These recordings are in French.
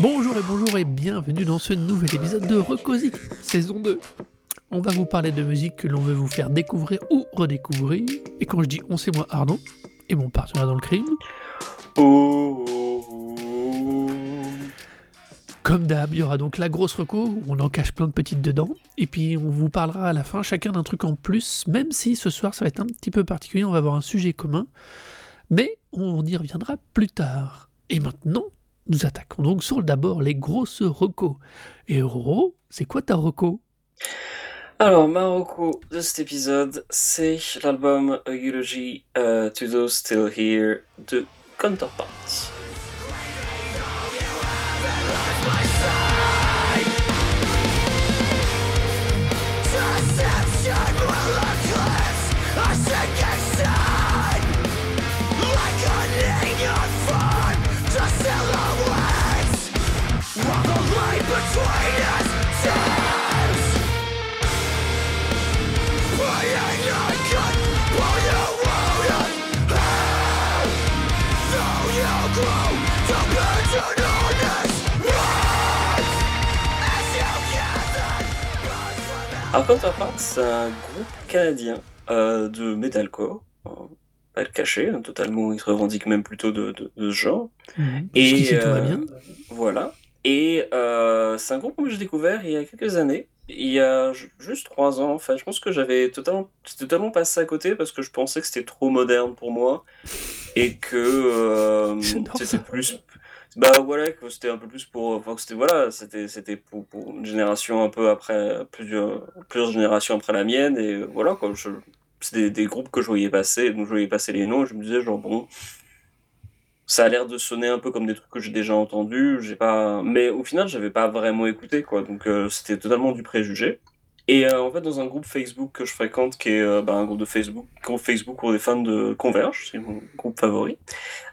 Bonjour et bonjour et bienvenue dans ce nouvel épisode de Recozy, saison 2. On va vous parler de musique que l'on veut vous faire découvrir ou redécouvrir. Et quand je dis on, c'est moi Arnaud et mon partenaire dans le crime. Oh, oh, oh. Comme d'hab, il y aura donc la grosse reco où on en cache plein de petites dedans. Et puis on vous parlera à la fin chacun d'un truc en plus, même si ce soir ça va être un petit peu particulier, on va avoir un sujet commun. Mais on y reviendra plus tard. Et maintenant, nous attaquons donc sur d'abord les grosses recos. Et Roro, c'est quoi ta reco? Alors, Marocco de cet épisode, c'est l'album A Eulogy euh, to Those Still Here de Counterparts. Alors Counterparts, c'est un groupe canadien euh, de metalcore, euh, pas le cacher, hein, totalement, ils se revendiquent même plutôt de, de, de ce genre. Va euh, bien. Voilà. Et c'est un groupe que j'ai découvert il y a quelques années. Il y a ju- juste trois ans, en fait. Je pense que j'avais totalement, totalement passé à côté parce que je pensais que c'était trop moderne pour moi et que euh, c'était plus. Bah voilà, c'était un peu plus pour. C'était c'était c'était pour, une génération un peu après, plusieurs, plusieurs générations après la mienne. Et voilà, quoi. C'est des, groupes que je voyais passer, donc je voyais passer les noms, je me disais, genre, bon, ça a l'air de sonner un peu comme des trucs que j'ai déjà entendus, mais au final, j'avais pas vraiment écouté, quoi, donc euh, c'était totalement du préjugé. Et euh, en fait, dans un groupe Facebook que je fréquente, qui est euh, bah, un groupe de Facebook, groupe Facebook pour des fans de Converge, c'est mon groupe favori,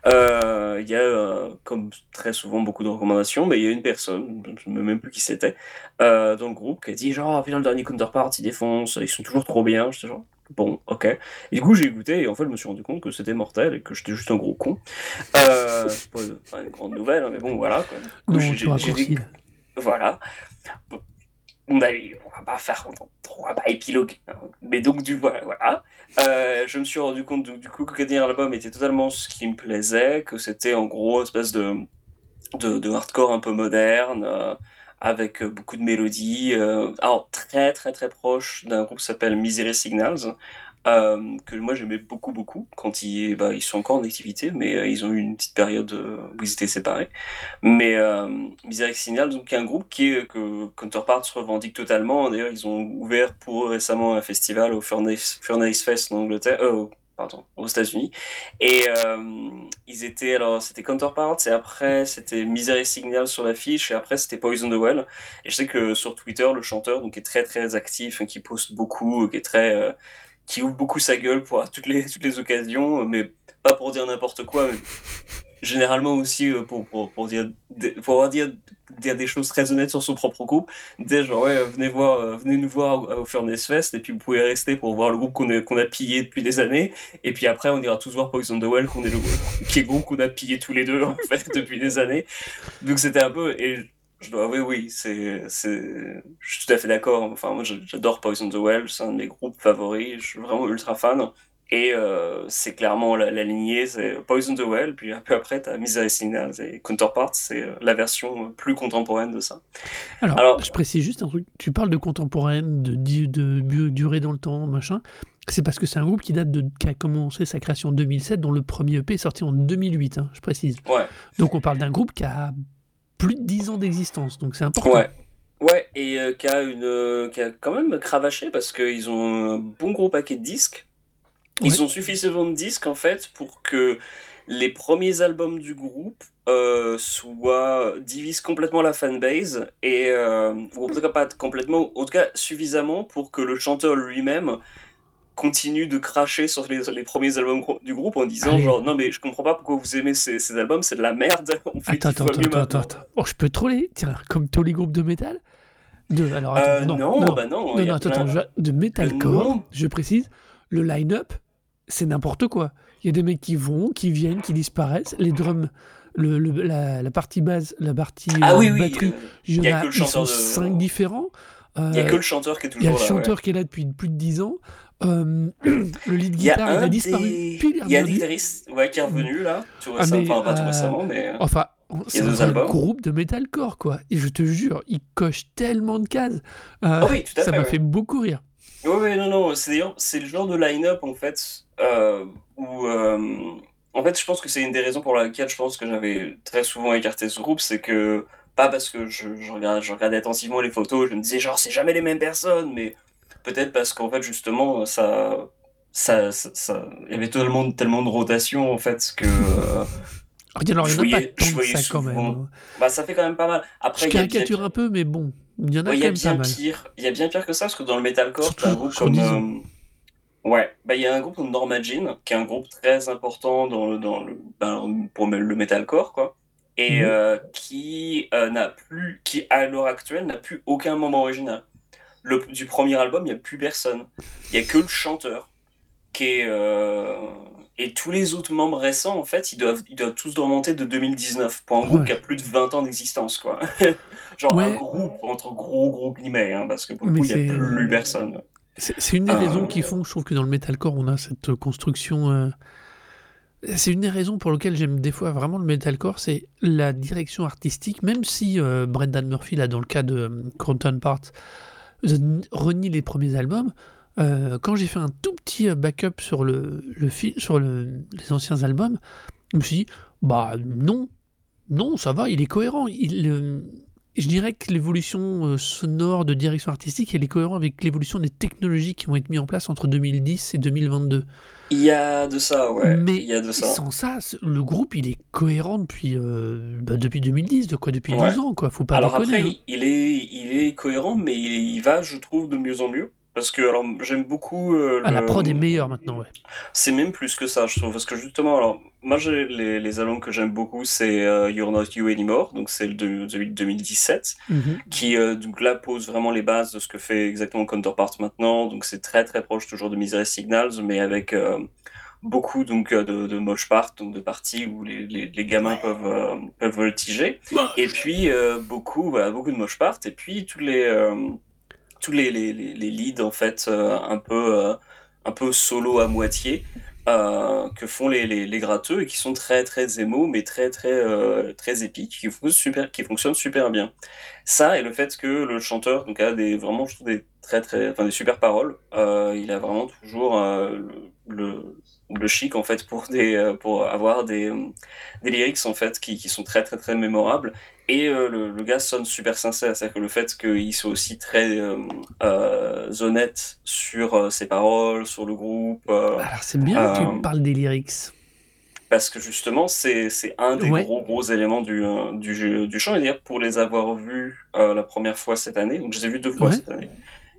euh, il y a, comme très souvent, beaucoup de recommandations, mais il y a une personne, je ne sais même plus qui c'était, dans le groupe, qui a dit genre, putain, le dernier Counterpart, ils défoncent, ils sont toujours trop bien. J'étais genre, bon, ok. Et du coup, j'ai écouté, et en fait, je me suis rendu compte que c'était mortel et que j'étais juste un gros con. C'est pas une grande nouvelle, hein, mais bon, voilà. Quoi. J'ai- j'ai- Voilà. Bon, On va pas faire on va pas épiloguer. hein. Mais donc, du voilà. Euh, je me suis rendu compte donc, du coup que le dernier album était totalement ce qui me plaisait, que c'était en gros une espèce de, hardcore un peu moderne, euh, avec beaucoup de mélodies. euh, alors, très très très proche d'un groupe qui s'appelle Misery Signals, euh, que moi j'aimais beaucoup beaucoup quand ils, bah, ils sont encore en activité, mais euh, ils ont eu une petite période euh, où ils étaient séparés. Mais euh, Misery Signals, donc, un groupe qui est, que Counterparts revendique totalement. D'ailleurs, ils ont ouvert pour eux récemment un festival au Furnace, Furnace Fest en Angleterre. pardon, aux États-Unis. Et ils étaient, alors c'était Counterparts, et après c'était Misery Signal sur l'affiche, et après c'était Poison the Well. Et je sais que sur Twitter, le chanteur donc, est très très actif, hein, qui poste beaucoup, qui est très. Euh, qui ouvre beaucoup sa gueule pour toutes les, toutes les occasions, mais pas pour dire n'importe quoi, mais généralement aussi euh, pour, pour, pour dire, pour dire, dire des choses très honnêtes sur son propre groupe. Dire genre, ouais, venez, voir, euh, venez nous voir au, Furnace Fest, et puis vous pouvez rester pour voir le groupe qu'on a, pillé depuis des années. Et puis après, on ira tous voir Poison the Well, qu'on est le, qui est le groupe qu'on a pillé tous les deux, en fait, depuis des années. Donc c'était un peu. Je dois avouer, oui, c'est, c'est, je suis tout à fait d'accord. Enfin, moi, j'adore Poison the Well, c'est un de mes groupes favoris. Je suis vraiment ultra fan. Et euh, c'est clairement la, la lignée, c'est Poison the Well, puis un peu après, t'as Misery Signals et Counterparts, c'est euh, la version plus contemporaine de ça. Alors, Alors- je précise juste un truc. Tu parles de contemporaine, de, durée dans le temps, machin. C'est parce que c'est un groupe qui date de, qui a commencé sa création en 2007, dont le premier EP est sorti en 2008, hein, je précise. Ouais, Donc on parle d'un groupe qui a plus de 10 ans d'existence, donc c'est important. ouais. Ouais, et euh, qui a euh, a quand même cravaché parce qu'ils ont un bon gros paquet de disques. Ils ont suffisamment de disques en fait pour que les premiers albums du groupe euh, soit divisent complètement la fanbase et ou en tout cas pas complètement, en tout cas suffisamment pour que le chanteur lui-même continue de cracher sur les, les premiers albums du groupe en disant Allez. genre non mais je comprends pas pourquoi vous aimez ces, ces albums, c'est de la merde. On fait Attends, attends, attends, attends, maintenant. attends. Oh, je peux troller Tiens, comme tous les groupes de métal? De, Alors, attends, Euh, non, non, non, bah non, non, il y non, a attends, plein- je- de metalcore, je précise, le line-up, c'est n'importe quoi. Il y a des mecs qui vont, qui viennent, qui disparaissent, les drums, le, le- la, la partie basse, la partie Ah euh, oui batterie, euh, il y en a a, que le ils sont chanteur de- cinq différents. il y a Euh, que le chanteur qui est il y a toujours le là. ouais. chanteur qui est là depuis plus de 10 ans. Euh, le lead Il y a guitar, il a disparu. des... Puis il est il y a un guitariste ouais, qui est revenu là, tout Ah, récemment, enfin pas tout euh, récemment, mais Enfin, c'est un groupe de metalcore, quoi. Et je te jure, il coche tellement de cases. Euh, Ah oui, tout à ça m'a ouais. fait beaucoup rire. Oui, oui, non, non, c'est d'ailleurs, c'est le genre de line-up, en fait, euh, où, euh, en fait, je pense que c'est une des raisons pour laquelle je pense que j'avais très souvent écarté ce groupe, c'est que, pas parce que je, je regardais, je regardais attentivement les photos, je me disais, genre, c'est jamais les mêmes personnes, mais peut-être parce qu'en fait, justement, ça, ça, ça, ça- il y avait tellement, tellement de rotation, en fait, que, euh, Alors, il Je n'y en a voyais- pas tant que ça, quand même. souvent- hein. bah, ça fait quand même pas mal. Après, Je il y a bien caricature un peu, mais bon, il y en a Ouais, il quand y a même pas bien mal. pire. Il y a bien pire que ça, parce que dans le metalcore, t'as un groupe comme. 10 ans. euh, Ouais, bah, il y a un groupe comme Norma Jean, qui est un groupe très important dans le, dans le, ben, pour le metalcore, quoi. Et Mhm. euh, qui euh, n'a plus, qui à l'heure actuelle n'a plus aucun membre original. Le, du premier album, il n'y a plus personne. Il n'y a que le chanteur. Qui est, euh, Et tous les autres membres récents, en fait, ils doivent, ils doivent tous remonter de 2019 pour un groupe qui a plus de 20 ans d'existence, quoi. Genre un Ouais. groupe, entre gros gros guillemets, hein, parce que pour le Mais coup, il n'y a c'est- plus personne. C'est une des Euh, raisons qui font que je trouve que dans le metalcore, on a cette construction. euh, C'est une des raisons pour lesquelles j'aime des fois vraiment le metalcore, c'est la direction artistique, même si euh, Brendan Murphy, là, dans le cas de euh, Croton Part, euh, renie les premiers albums. euh, quand j'ai fait un tout petit euh, backup sur, le, sur le- les anciens albums, je me suis dit, bah non, non, ça va, il est cohérent. Je dirais que l'évolution euh, sonore de direction artistique, elle est cohérente avec l'évolution des technologies qui vont être mises en place entre 2010 et 2022. Il y a de ça, ouais. Mais il y a de ça. sans ça, le groupe, il est cohérent depuis, euh, bah, depuis 2010, de quoi Depuis Ouais. 12 ans, quoi. Faut pas Alors déconner. après, hein. il est, il est cohérent, mais il, il va, je trouve, de mieux en mieux. Parce que alors j'aime beaucoup euh, Ah, la prod est meilleure maintenant, ouais. C'est même plus que ça, je trouve. Parce que justement, alors, moi, les, les albums que j'aime beaucoup, c'est euh, You're Not You Anymore, donc c'est le de, celui de 2017, Mhm. qui euh, donc là pose vraiment les bases de ce que fait exactement Counterpart maintenant. Donc c'est très très proche toujours de Misery Signals, mais avec euh, beaucoup donc de, de mosh part, donc de parties où les, les, les gamins peuvent, euh, peuvent voltiger. Et puis euh, beaucoup, voilà, beaucoup de mosh part, et puis tous les, euh, tous les, les, les, les leads en fait euh, un peu euh, un peu solo à moitié euh, que font les, les, les gratteux et qui sont très très émo mais très très euh, très épiques qui fonctionnent super qui fonctionnent super bien. Ça et le fait que le chanteur donc a des vraiment je trouve des très très enfin des super paroles euh, il a vraiment toujours euh, le le chic en fait pour des euh, pour avoir des des lyrics en fait qui, qui sont très très très mémorables et euh, le, le gars sonne super sincère, c'est-à-dire que le fait qu'il soit aussi très euh, euh, honnête sur ses paroles, sur le groupe, Alors, c'est bien que tu parles des lyrics. parce que justement c'est c'est un des Ouais. gros gros éléments du, du, du chant. Et d'ailleurs pour les avoir vus la première fois cette année, donc je les ai vus deux fois Ouais. cette année,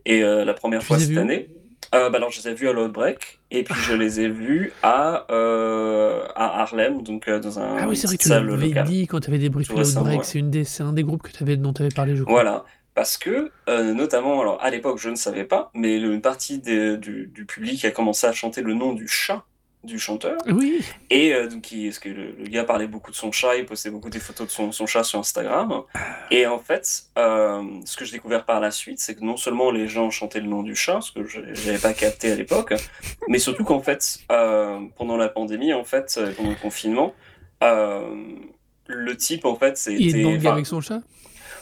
et la première Tu fois cette année, euh, bah alors je les ai vus à l'Outbreak, et puis je les ai vus à, euh, à Harlem, donc euh, dans un Ah oui, c'est vrai que tu l'avais dit quand tu avais débriefé l'Outbreak. ouais. C'est une des- c'est un des groupes que t'avais- dont tu avais parlé, je crois. Voilà, parce que, notamment, alors à l'époque je ne savais pas, mais une partie des- du, du public a commencé à chanter le nom du chat du chanteur, Oui, et euh, donc il, parce que le, le gars parlait beaucoup de son chat, il postait beaucoup des photos de son, son chat sur Instagram, et en fait, euh, ce que j'ai découvert par la suite, c'est que non seulement les gens chantaient le nom du chat, ce que je n'avais pas capté à l'époque, mais surtout qu'en fait, euh, pendant la pandémie, en fait, euh, pendant le confinement, le type, en fait, il est c'était... bangé enfin, avec son chat?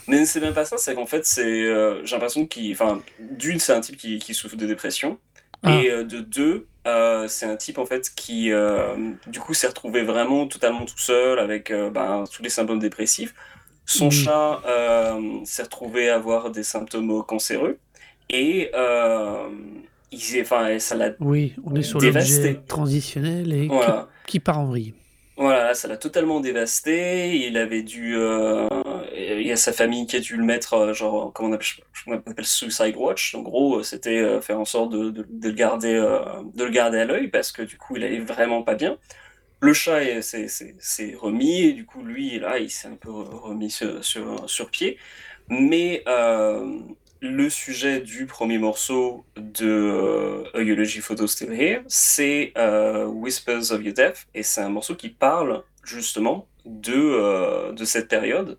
mais c'est même pas ça, c'est qu'en fait, c'est, j'ai l'impression qu'il, enfin, d'une, c'est un type qui, qui souffre de dépression, Ah. et de deux, euh, c'est un type en fait qui, euh, du coup, s'est retrouvé vraiment totalement tout seul avec euh, ben, tous les symptômes dépressifs. Son Mhm. chat s'est retrouvé à avoir des symptômes cancéreux, et il, enfin, ça l'a Oui, on est sur Dévasté. l'objet transitionnel et qui- qui part en vrille. Voilà, ça l'a totalement dévasté. Il avait dû. Euh, il y a sa famille qui a dû le mettre, euh, genre, comment on appelle, on Suicide Watch. En gros, c'était euh, faire en sorte de, le garder, de le garder à l'œil parce que du coup, il allait vraiment pas bien. Le chat s'est remis et du coup, lui, là, il s'est un peu remis sur, sur, sur pied. Mais le sujet du premier morceau de Eulogy Photo Still Here, c'est Whispers of Your Death, et c'est un morceau qui parle justement de, de cette période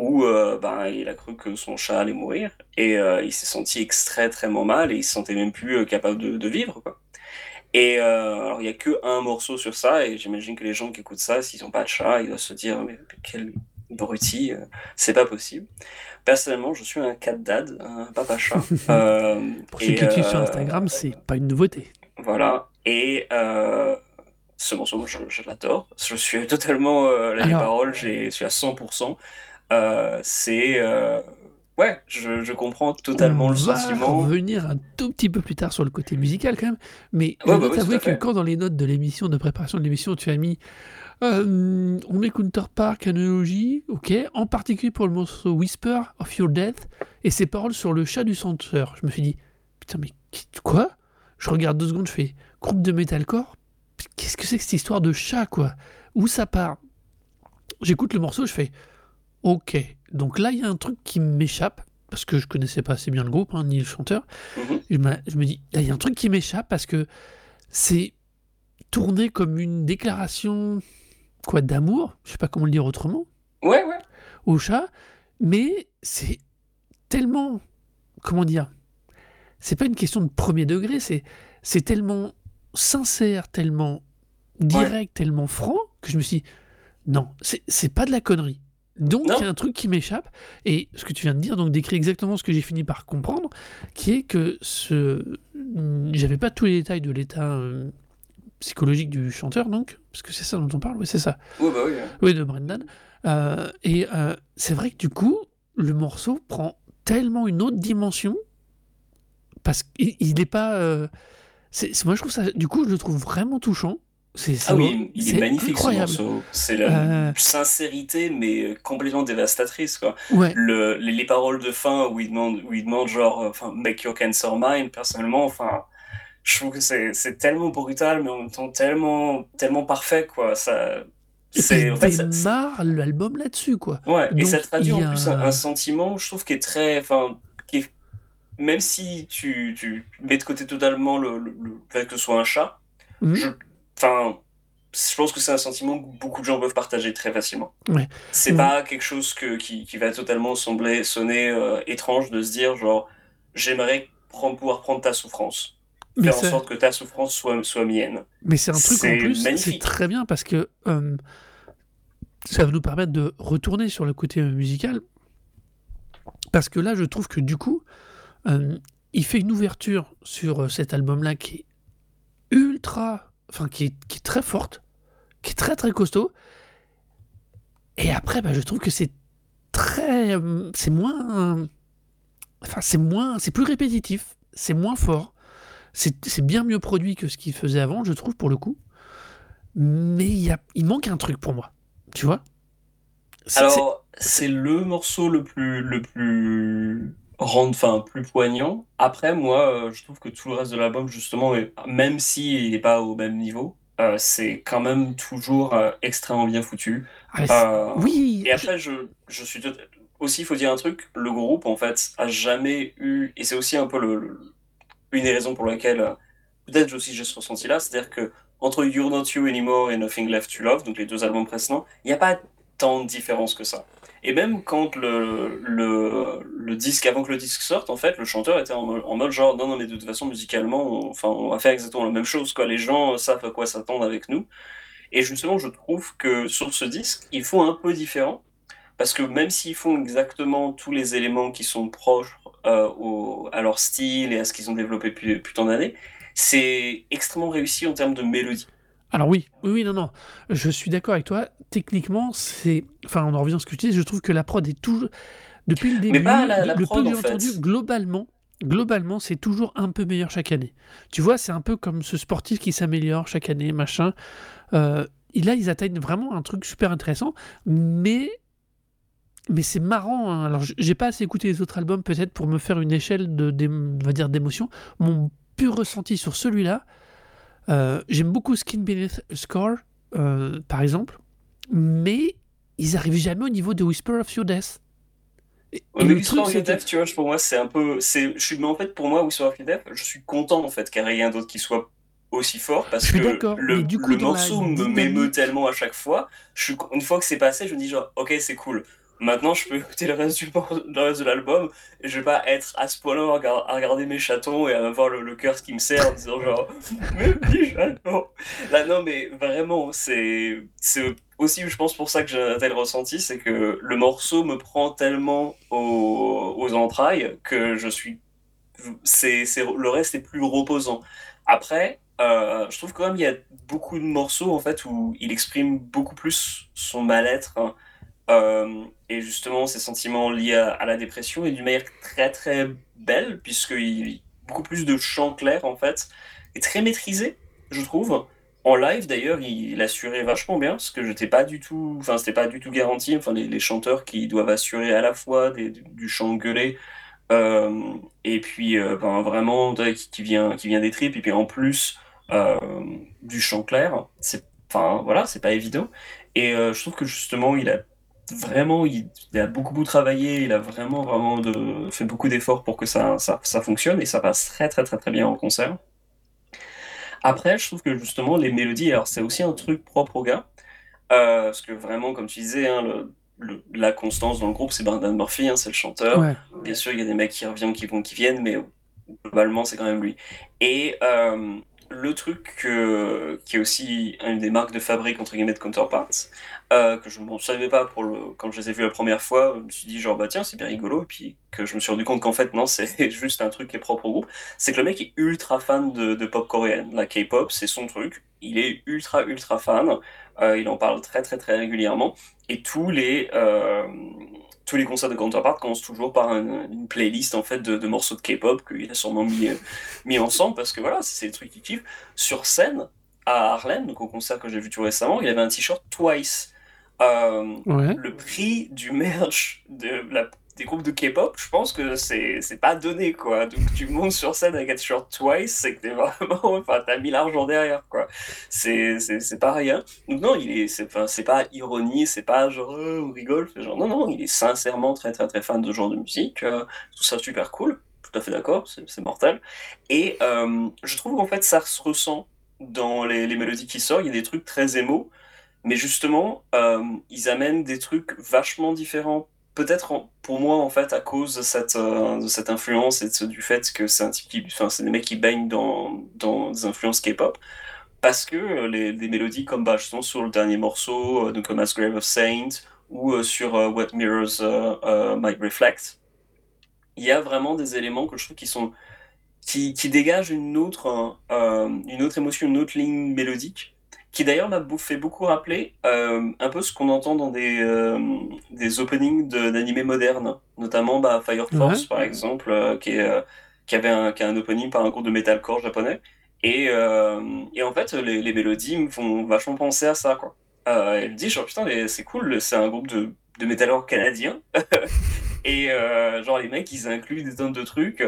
où euh, ben, il a cru que son chat allait mourir, et il s'est senti extrêmement mal, et il se sentait même plus capable de, de, vivre. Quoi. Et alors il n'y a que un morceau sur ça, et j'imagine que les gens qui écoutent ça, s'ils n'ont pas de chat, ils doivent se dire, mais quel abruti, c'est pas possible. Personnellement, je suis un cat dad, un papa chat. euh, Pour ceux qui utilisent sur euh, Instagram, c'est pas une nouveauté. Voilà. Et euh, ce morceau, je, je l'adore. Je suis totalement euh, la parole, je suis à 100%. Euh, c'est ouais, je, je, comprends totalement on le va sentiment. revenir un tout petit peu plus tard sur le côté musical quand même, mais ouais, je dois bah t'avouer oui, que quand dans les notes de l'émission, de préparation de l'émission, tu as mis euh, on met Counterpart, Analogie, ok, en particulier pour le morceau Whisper of Your Death et ses paroles sur le chat du centre. Je me suis dit, putain, mais quoi? Je regarde deux secondes, je fais groupe de metalcore? Qu'est-ce que c'est que cette histoire de chat, quoi? Où ça part? J'écoute le morceau, je fais, ok, donc là, il y a un truc qui m'échappe parce que je connaissais pas assez bien le groupe, hein, ni le chanteur. Mhm. je, je me dis, là, il y a un truc qui m'échappe parce que c'est tourné comme une déclaration quoi d'amour, je sais pas comment le dire autrement. Ouais, ouais. Au chat, mais c'est tellement, comment dire, c'est pas une question de premier degré, c'est c'est tellement sincère, tellement direct, ouais. tellement franc que je me suis dit, non, c'est pas de la connerie. Donc il y a un truc qui m'échappe et ce que tu viens de dire donc décrit exactement ce que j'ai fini par comprendre, qui est que ce, j'avais pas tous les détails de l'état euh, psychologique du chanteur, donc, parce que c'est ça dont on parle, oui, c'est ça. Oui, bah oui. Hein. Oui, de Brendan. Euh, et euh, c'est vrai que du coup, le morceau prend tellement une autre dimension, parce qu'il n'est pas. Euh, c'est, moi, je trouve ça. Du coup, je le trouve vraiment touchant. C'est, ah oui, il est magnifique incroyable. ce morceau. C'est la sincérité, mais complètement dévastatrice. Quoi. Ouais. Le, les, les, paroles de fin où il demande, où il demande genre, enfin, make your cancer mine, personnellement, enfin je trouve que c'est tellement brutal, mais en même temps tellement, tellement parfait, quoi. Ça, c'est en fait, démarre l'album là-dessus, quoi. Ouais, Donc, et ça traduit en plus un, un, sentiment, je trouve, qui est très. Enfin, qui est, même si tu, tu mets de côté totalement le, le, le fait que ce soit un chat, mmh. je, enfin, je pense que c'est un sentiment que beaucoup de gens peuvent partager très facilement. Ouais. C'est pas quelque chose que, qui, qui va totalement sembler sonner euh, étrange de se dire, genre, j'aimerais prendre, pouvoir prendre ta souffrance faire en sorte que ta souffrance soit, soit mienne. Mais c'est un truc en plus, c'est très bien parce que euh, ça va nous permettre de retourner sur le côté musical. Parce que là, je trouve que du coup, euh, il fait une ouverture sur euh, cet album-là qui est ultra, enfin qui est, qui est, très forte, qui est très très costaud. Et après, bah, je trouve que c'est très, c'est moins, enfin c'est moins, c'est plus répétitif, c'est moins fort c'est bien mieux produit que ce qu'il faisait avant, je trouve, pour le coup. Mais il, y a, il manque un truc pour moi. Tu vois Alors, c'est le morceau le plus, le plus rendre, enfin, plus poignant. Après, moi, euh, je trouve que tout le reste de l'album, justement, même s'il n'est pas au même niveau, euh, c'est quand même toujours euh, extrêmement bien foutu. Ah, oui. Et après, je, je suis aussi, il faut dire un truc, le groupe, en fait, a jamais eu, et c'est aussi un peu le, le une des raisons pour lesquelles euh, peut-être aussi j'ai ce ressenti là, c'est-à-dire que entre You're Not You Anymore et Nothing Left to Love, donc les deux albums précédents, il n'y a pas tant de différence que ça. Et même quand le, le, disque, avant que le disque sorte, en fait, le chanteur était en, en mode genre, non, non, mais de toute façon, musicalement, on, enfin, on va faire exactement la même chose, quoi. Les gens savent à quoi s'attendre avec nous. Et justement, je trouve que sur ce disque, ils font un peu différent, parce que même s'ils font exactement tous les éléments qui sont proches euh, au, à leur style et à ce qu'ils ont développé depuis, depuis tant d'années, c'est extrêmement réussi en termes de mélodie. Alors oui, oui, oui, non, non, je suis d'accord avec toi. Techniquement, c'est, enfin, on en revient à ce que je dis. Je trouve que la prod est toujours, depuis le début, Mais pas la, la le prod, peu que en j'ai entendu, fait. globalement, globalement, c'est toujours un peu meilleur chaque année. Tu vois, c'est un peu comme ce sportif qui s'améliore chaque année, machin. Euh, là, ils atteignent vraiment un truc super intéressant, mais mais c'est marrant. Hein. Alors, j'ai pas assez écouté les autres albums peut-être pour me faire une échelle de, va dire d'émotion. Mon pur ressenti sur celui-là, euh, j'aime beaucoup Skin Beneath Score, euh, par exemple, mais ils arrivent jamais au niveau de Whisper of Your Death. mais Whisper of Your Death, tu vois, pour moi, c'est un peu, je suis, mais en fait, pour moi, Whisper of Your Death, je suis content en fait qu'il n'y ait rien d'autre qui soit aussi fort parce que le, du coup, le morceau me m'émeut tellement à chaque fois. Je suis, une fois que c'est passé, je me dis genre, ok, c'est cool. Maintenant, je peux écouter le reste, du, reste de l'album et je vais pas être à ce point-là à, regarder mes chatons et à avoir le, cœur qui me sert en disant genre, mais petits chatons. Là, non, mais vraiment, c'est aussi, je pense, pour ça que j'ai un tel ressenti, c'est que le morceau me prend tellement aux, aux entrailles que je suis. c'est le reste est plus reposant. Après, euh, je trouve quand même qu'il y a beaucoup de morceaux en fait où il exprime beaucoup plus son mal-être hein, euh, et justement ses sentiments liés à, la dépression et d'une manière très très belle puisqu'il y a beaucoup plus de chants clairs en fait et très maîtrisé je trouve. En live d'ailleurs il, assurait vachement bien parce que j'étais pas du tout, enfin c'était pas du tout garanti. Enfin les, chanteurs qui doivent assurer à la fois du, chant gueulé euh, et puis ben, vraiment qui, qui, vient qui vient des tripes et puis en plus euh, du chant clair. C'est, enfin voilà, c'est pas évident. Et euh, je trouve que justement, il a vraiment, il, a beaucoup, beaucoup travaillé, il a vraiment, vraiment de, fait beaucoup d'efforts pour que ça, ça, ça, fonctionne et ça passe très, très, très, très bien en concert. Après, je trouve que justement, les mélodies, alors c'est aussi un truc propre au gars, euh, parce que vraiment, comme tu disais, hein, le, la constance dans le groupe, c'est Brendan Murphy, hein, c'est le chanteur. Bien sûr, il y a des mecs qui reviennent, qui vont, qui viennent, mais globalement, c'est quand même lui. Et euh, le truc qui est aussi une des marques de fabrique entre guillemets de Counterparts, euh, que je ne savais pas pour le, quand je les ai vus la première fois, je me suis dit genre bah tiens c'est bien rigolo, et puis que je me suis rendu compte qu'en fait non c'est juste un truc qui est propre au groupe, c'est que le mec est ultra fan de, pop coréenne, la K-pop c'est son truc, il est ultra ultra fan, euh, il en parle très très très régulièrement, et tous les euh, tous les concerts de Counterpart commencent toujours par une playlist en fait de, morceaux de K-pop qu'il a sûrement mis, mis ensemble. Parce que voilà, c'est des trucs qu'il kiffe. Sur scène, à Harlem, donc au concert que j'ai vu tout récemment, il avait un t-shirt Twice. Euh, le prix du merch de la des groupes de K-pop, je pense que c'est pas donné, quoi. Donc tu montes sur scène avec un t-shirt Twice, c'est que t'es vraiment... Enfin, t'as mis l'argent derrière, quoi. C'est pas rien. Donc non, il est... C'est pas ironie, c'est pas genre, euh, on rigole, genre, non, non, il est sincèrement très, très, très fan de ce genre de musique. Euh, tout ça super cool, tout à fait d'accord, c'est mortel. Et euh, je trouve qu'en fait, ça se ressent dans les, les, mélodies qui sortent. Il y a des trucs très émo, mais justement, ils amènent des trucs vachement différents. Peut-être pour moi en fait à cause de cette, euh, influence et du fait que c'est un type qui, enfin c'est des mecs qui baignent dans, dans des influences K-pop. Parce que euh, les, mélodies comme bah, justement sur le dernier morceau euh, donc comme Grave of Saint ou sur What Mirrors Might Reflect il y a vraiment des éléments que je trouve qui sont qui dégagent une autre une autre émotion une autre ligne mélodique qui d'ailleurs m'a fait beaucoup rappeler euh, un peu ce qu'on entend dans des, euh, des openings d'animés modernes, notamment bah, Fire Force par exemple, euh, qui, est, qui, avait un, qui a un opening par un groupe de metalcore japonais. Et, et en fait, les, les, mélodies me font vachement penser à ça. Quoi. elle me dit, genre, putain, c'est cool, c'est un groupe de, de metalcore canadien. et genre, les mecs, ils incluent des tonnes de trucs.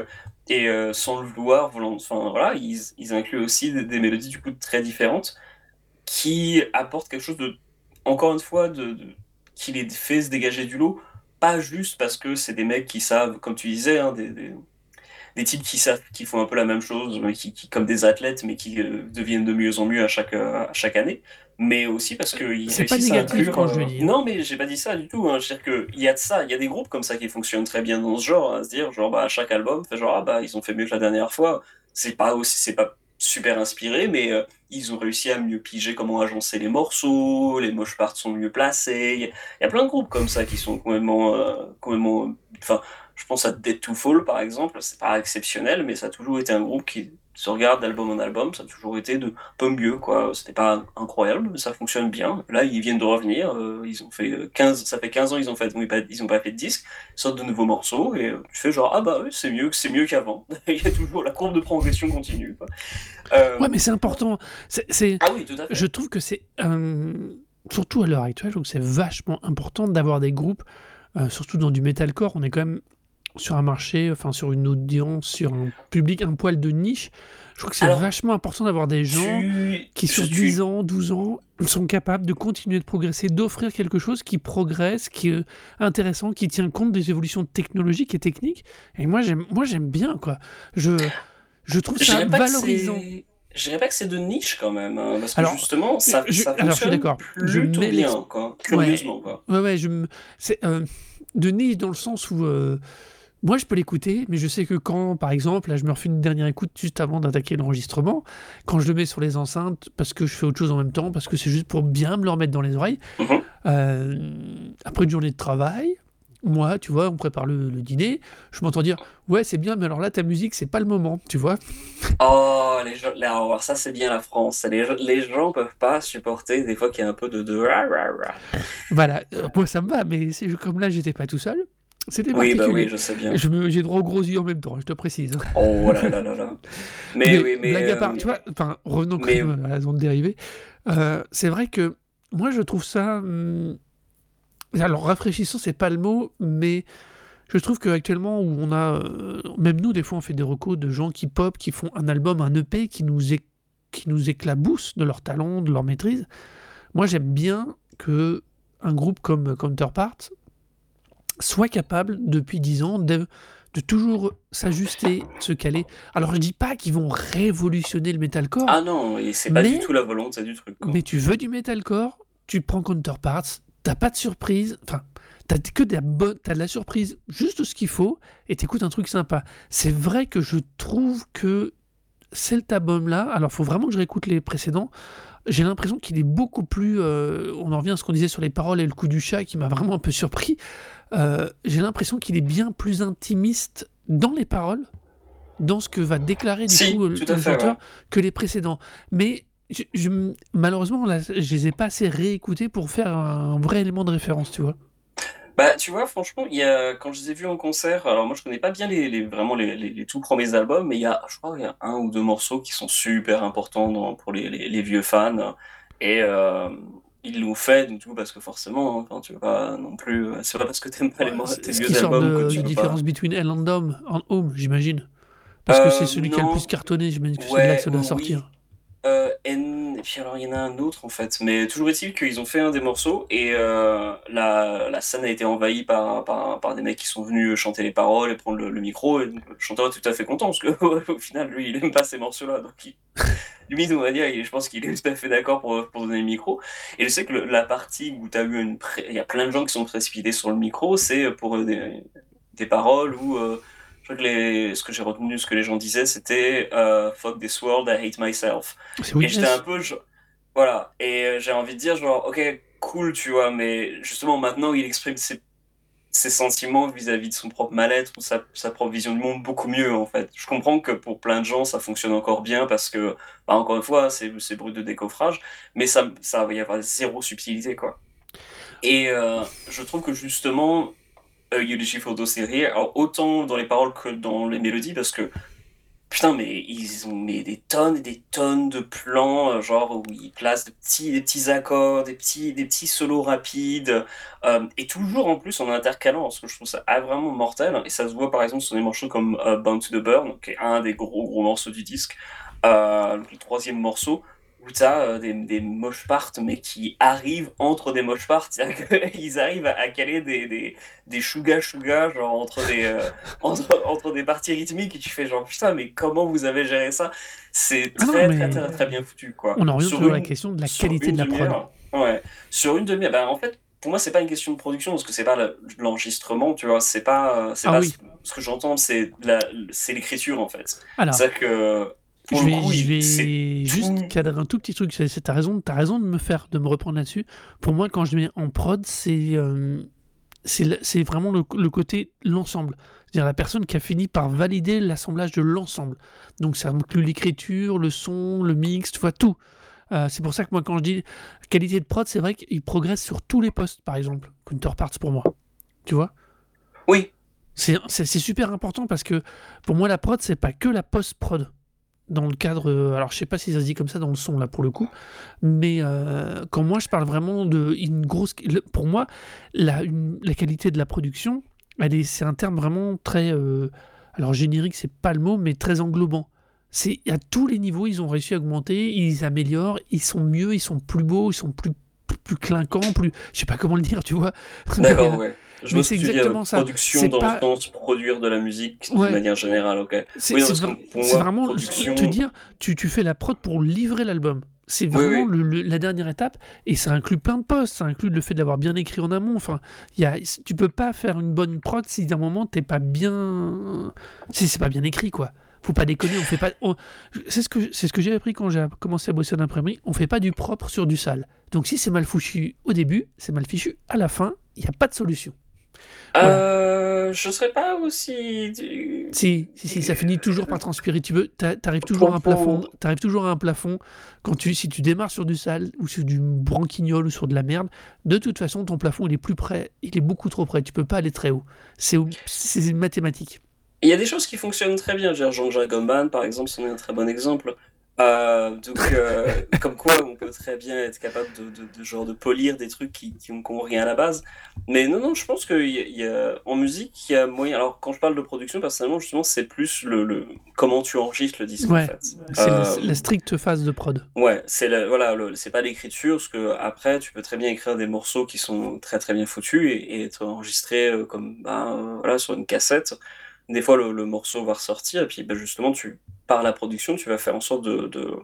Et sans le vouloir, enfin, voilà, ils, ils incluent aussi des, des, mélodies du coup très différentes qui apporte quelque chose de, encore une fois, de, qui les fait se dégager du lot, pas juste parce que c'est des mecs qui savent, comme tu disais, hein, des, des, types qui savent, qui font un peu la même chose, qui, qui comme des athlètes, mais qui euh, deviennent de mieux en mieux à chaque, euh, à chaque année, mais aussi parce qu'ils réussissent pas négatif à quand je dis. Hein. Non, mais j'ai pas dit ça du tout. Hein. Je veux dire qu'il y a de ça, il y a des groupes comme ça qui fonctionnent très bien dans ce genre, à se dire, genre, bah, à chaque album, genre, ah, bah, ils ont fait mieux que la dernière fois. C'est pas aussi, c'est pas super inspiré, mais euh, ils ont réussi à mieux piger comment agencer les morceaux, les moches parts sont mieux placés. Il y, a plein de groupes comme ça qui sont complètement. Euh, complètement je pense à Dead to Fall par exemple, c'est pas exceptionnel, mais ça a toujours été un groupe qui, se regarde d'album en album, ça a toujours été de peu mieux, quoi. C'était pas incroyable, mais ça fonctionne bien. Là, ils viennent de revenir, euh, ils ont fait 15, ça fait 15 ans, ils ont fait, ils, pas, ils ont pas fait de disque, ils sortent de nouveaux morceaux, et tu fais genre, ah bah oui, c'est mieux, c'est mieux qu'avant. Il y a toujours, la courbe de progression continue, quoi. Ouais, mais c'est important. C'est, Ah oui, tout à fait. Je trouve que c'est, surtout à l'heure actuelle, je trouve que c'est vachement important d'avoir des groupes, surtout dans du metalcore, on est quand même sur un marché, enfin sur une audience, sur un public, un poil de niche. Je trouve que c'est vachement important d'avoir des gens qui, sur 10 ans, 12 ans, sont capables de continuer de progresser, d'offrir quelque chose qui progresse, qui est intéressant, qui tient compte des évolutions technologiques et techniques. Et moi, j'aime, moi, j'aime bien, quoi. Je, je trouve ça valorisant. Je dirais pas que c'est de niche quand même, hein, parce que justement, ça, je, ça alors, je suis d'accord. Je mets bien, quoi, curieusement. Ouais, quoi. ouais, ouais je c'est euh, de niche dans le sens où euh, moi, je peux l'écouter, mais je sais que quand, par exemple, là, je me refais une dernière écoute juste avant d'attaquer l'enregistrement, quand je le mets sur les enceintes, parce que je fais autre chose en même temps, parce que c'est juste pour bien me le remettre dans les oreilles, Mhm. euh, après une journée de travail, moi, tu vois, on prépare le, le dîner, je m'entends dire, ouais, c'est bien, mais alors là, ta musique, c'est pas le moment, tu vois. Oh, les gens, là, alors ça, c'est bien la France. Les, gens- les gens peuvent pas supporter des fois qu'il y a un peu de... de... Voilà, Euh, moi, ça me va, mais comme là, j'étais pas tout seul. C'était Oui, bah oui, je sais bien. J'ai droit aux gros yeux en même temps, je te précise. Oh là là là là. Mais, oui, mais... blague à euh, part, tu vois, enfin, revenons quand mais- même à la zone dérivée. euh, c'est vrai que moi, je trouve ça. hum, alors, rafraîchissant, c'est pas le mot, mais je trouve qu'actuellement, où on a. euh, même nous, des fois, on fait des recos de gens qui pop, qui font un album, un EP, qui nous, qui nous éclaboussent de leur talent, de leur maîtrise. Moi, j'aime bien que un groupe comme Counterpart soit capable, depuis 10 ans, de, de toujours s'ajuster, se caler. Alors, je dis pas qu'ils vont révolutionner le metalcore, Ah non, c'est pas Mais- du tout la volonté du truc. quoi. mais tu veux du metalcore, tu prends Counterparts, t'as pas de surprise, enfin, t'as que de la bonne, t'as de la surprise, juste ce qu'il faut, et t'écoutes un truc sympa. C'est vrai que je trouve que cet album-là, alors faut vraiment que je réécoute les précédents, j'ai l'impression qu'il est beaucoup plus, euh, on en revient à ce qu'on disait sur les paroles et le coup du chat qui m'a vraiment un peu surpris, Euh, j'ai l'impression qu'il est bien plus intimiste dans les paroles, dans ce que va déclarer du Si, coup le, le fait, chanteur, ouais. que les précédents. Mais je, je- malheureusement, là, je les ai pas assez réécoutés pour faire un vrai élément de référence, tu vois. Bah, tu vois, franchement, il y a, quand je les ai vus en concert, alors moi je connais pas bien les, les- vraiment les, les- les tout premiers albums, mais il y a, je crois, il y a un ou deux morceaux qui sont super importants dans- pour les vieux fans. Et euh, ils l'ont fait, du coup, parce que forcément, enfin, tu vas non plus. C'est pas parce que t'aimes pas les C'est tes vieux albums de, que tu peux pas. différence between Hell and Home, and Home, j'imagine. Parce que Euh, c'est celui qui a le plus cartonné, j'imagine que c'est Ouais, là que ça doit oui. sortir. Euh, and- puis alors il y en a un autre en fait, mais toujours est-il qu'ils ont fait un des morceaux et euh, la, la scène a été envahie par, par, des mecs qui sont venus chanter les paroles et prendre le, micro. Et le chanteur est tout à fait content parce que au final lui il aime pas ces morceaux-là. Donc il, limite on va dire je pense qu'il est tout à fait d'accord pour, pour donner le micro. Et je sais que la partie où tu eu une il y a plein de gens qui sont précipités sur le micro c'est pour euh, des, des paroles où euh, que les, ce que j'ai retenu, ce que les gens disaient, c'était euh, Fuck this world, I hate myself. Et j'étais un peu. Voilà. Et euh, j'ai envie de dire, genre, ok, cool, tu vois, mais justement, maintenant, il exprime ses, ses sentiments vis-à-vis de son propre mal-être ou sa, sa propre vision du monde beaucoup mieux, en fait. Je comprends que pour plein de gens, ça fonctionne encore bien parce que, bah, encore une fois, c'est c'est brut de décoffrage, mais ça, ça va y avoir zéro subtilité, quoi. Et euh, je trouve que justement, Photo série, alors autant dans les paroles que dans les mélodies, parce que putain, mais ils ont mis des tonnes et des tonnes de plans, euh, genre où ils placent des petits, des petits accords, des petits, des petits solos rapides, euh, et toujours en plus en intercalant, parce que je trouve ça ah, vraiment mortel, et ça se voit par exemple sur des morceaux comme euh, Bound to the Burn, qui est un des gros gros morceaux du disque, euh, le troisième morceau, où tu as des, des mosh parts, mais qui arrivent entre des mosh parts. C'est-à-dire qu'ils arrivent à, à caler des, des, des chouga chouga, genre entre des, euh, entre, entre des parties rythmiques, et tu fais genre putain, mais comment vous avez géré ça? C'est Ah non, très, très, très, très bien foutu, quoi. On en revient Sur toujours à la question de la qualité de la prod. Ouais. Sur une demi-heure, ben, en fait, pour moi, c'est pas une question de production, parce que c'est pas le- l'enregistrement, tu vois, c'est pas, euh, c'est Ah pas oui. ce- ce que j'entends, c'est c'est l'écriture, en fait. C'est-à-dire que, pour je vais, coup, je il- vais c'est juste tout- cadrer un tout petit truc. C'est, raison, t'as raison de me faire, de me reprendre là-dessus. Pour moi, quand je mets en prod, c'est, euh, c'est vraiment le, le côté l'ensemble. C'est-à-dire la personne qui a fini par valider l'assemblage de l'ensemble. Donc ça inclut l'écriture, le son, le mix, tu vois, tout. Euh, c'est pour ça que moi, quand je dis qualité de prod, c'est vrai qu'il progresse sur tous les postes, par exemple. Counterparts pour moi. Tu vois? Oui. C'est super important parce que pour moi, la prod, c'est pas que la post-prod. Dans le cadre. euh, Alors, je sais pas si ça se dit comme ça dans le son, là, pour le coup. Mais euh, quand moi, je parle vraiment de une grosse. Pour moi, la, une- la qualité de la production, elle c'est un terme vraiment très. euh, alors, générique, c'est pas le mot, mais très englobant. C'est à tous les niveaux, ils ont réussi à augmenter, ils améliorent, ils sont mieux, ils sont plus beaux, ils sont plus plus clinquants, plus. Je sais pas comment le dire, tu vois. D'accord, ouais. Je mais c'est exactement ça. Production C'est dans pas- le sens produire de la musique Ouais. de manière générale, ok. C'est Oui, vra- vraiment production- te dire, tu, tu fais la prod pour livrer l'album. C'est Oui, vraiment oui. le- le- la dernière étape et ça inclut plein de postes. Ça inclut le fait d'avoir bien écrit en amont. Enfin, y a, tu peux pas faire une bonne prod si d'un moment t'es pas bien, si c'est pas bien écrit quoi. Faut pas déconner. On fait pas. on- C'est ce que c'est ce que j'ai appris quand j'ai commencé à bosser en imprimerie. On fait pas du propre sur du sale. Donc si c'est mal fichu au début, c'est mal fichu à la fin. Il n'y a pas de solution. Euh, je serais pas aussi. Si, si, si, ça finit toujours par transpirer. Tu veux, t'a- t'arrives toujours à un plafond. T'arrives toujours à un plafond quand tu, si tu démarres sur du sale ou sur du branquignol ou sur de la merde. De toute façon, ton plafond il est plus près, il est beaucoup trop près. Tu peux pas aller très haut. C'est, c'est mathématique. Il y a des choses qui fonctionnent très bien. Genre Jean-Jacques Goldman, par exemple, c'en est un très bon exemple. Euh, donc, euh, comme quoi, on peut très bien être capable de, de, de genre de polir des trucs qui, qui ont, qui rien à la base. Mais non, non, je pense qu'il y, a- il y a, en musique, il y a moyen. Alors, quand je parle de production, personnellement, justement, c'est plus le, le comment tu enregistres le disque, Ouais. en fait. C'est la, Euh, la stricte phase de prod. Ouais, c'est voilà, c'est pas l'écriture, parce que après, tu peux très bien écrire des morceaux qui sont très très bien foutus et, et être enregistrés euh, comme ben, euh, voilà, sur une cassette. Des fois, le, le morceau va ressortir et puis ben, justement, tu par la production, tu vas faire en sorte de, de,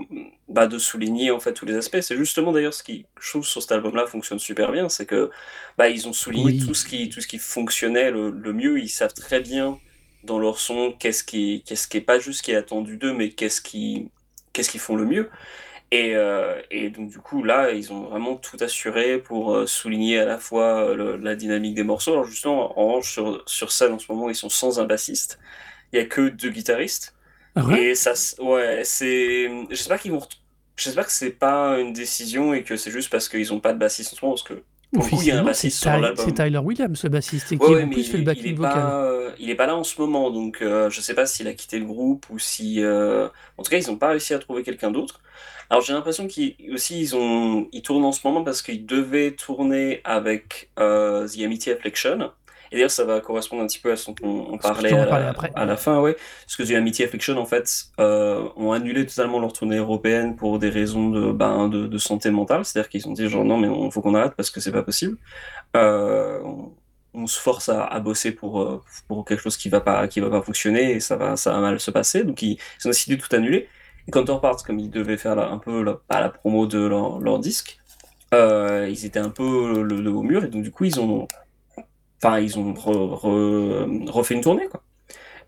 bah, de souligner en fait tous les aspects. C'est justement d'ailleurs ce qui, je trouve, sur cet album-là fonctionne super bien, c'est que bah, ils ont souligné Oui. tout ce qui tout ce qui fonctionnait le, le mieux. Ils savent très bien dans leur son qu'est-ce qui qu'est-ce qui est pas juste ce qui est attendu d'eux, mais qu'est-ce qui qu'est-ce qu'ils font le mieux. Et, euh, et donc du coup là, ils ont vraiment tout assuré pour euh, souligner à la fois euh, le- la dynamique des morceaux. Alors justement, en revanche, sur, sur scène en ce moment, ils sont sans un bassiste. Il y a que deux guitaristes. Ah ouais? Et ça, ouais, c'est. J'espère qu'ils vont. J'espère que c'est pas une décision et que c'est juste parce qu'ils ont pas de bassiste en ce moment, parce que le il Officiellement, c'est Tyler Williams, ce bassiste, et qui Ouais, en plus il, fait le il backing est vocal. pas, euh, il est pas là en ce moment, donc euh, je sais pas s'il a quitté le groupe ou si. euh, En tout cas, ils ont pas réussi à trouver quelqu'un d'autre. Alors j'ai l'impression qu'ils aussi ils ont ils tournent en ce moment parce qu'ils devaient tourner avec The Amity Affliction. Et d'ailleurs, ça va correspondre un petit peu à ce dont on, parlait à la, après. à la fin, ouais. Parce que The Amity Affliction, en fait, euh, ont annulé totalement leur tournée européenne pour des raisons de, ben, de, de santé mentale. C'est-à-dire qu'ils ont dit genre non, mais il faut qu'on arrête parce que c'est pas possible. Euh, on, on se force à, à bosser pour, euh, pour quelque chose qui va pas, qui va pas fonctionner et ça va, ça va mal se passer. Donc ils, ils ont décidé de tout annuler. Et Counterparts, comme ils devaient faire la- un peu la, pas la promo de leur, leur disque, euh, ils étaient un peu le, le haut mur et donc du coup ils ont, enfin ils ont re- re- refait une tournée quoi.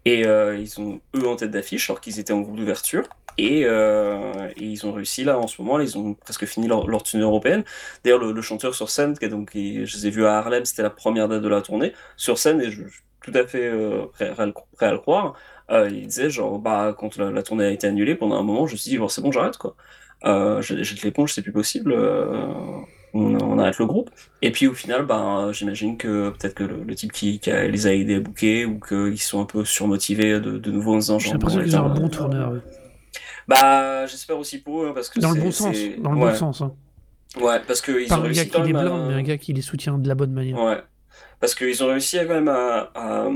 Et euh, ils sont eux en tête d'affiche alors qu'ils étaient en groupe d'ouverture. Et, euh, ils ont réussi là en ce moment, ils ont presque fini leur, tournée européenne. D'ailleurs, le, chanteur sur scène, qui donc, je les ai vus à Harlem, c'était la première date de la tournée, sur scène, et je, suis tout à fait euh, prêt, à le, croire. Il disait, genre, bah, quand la, tournée a été annulée, pendant un moment, je me suis dit, bon, c'est bon, j'arrête, quoi. Je jette l'éponge, c'est plus possible. Euh, on, on arrête le groupe. Et puis au final, ben, j'imagine que peut-être que le, le type qui, qui a- les a aidés à booker ou qu'ils sont un peu surmotivés de, de nouveau en disant J'ai l'impression qu'ils ont un bon euh, tourneur. Bah, j'espère aussi pour eux, hein, parce que Dans le bon sens. Dans le ouais. bon sens. hein. Ouais, parce qu'ils ont un gars réussi qui les même blinde, à... mais un gars qui les soutient de la bonne manière. Ouais. Parce qu'ils ont réussi à, quand même à, à-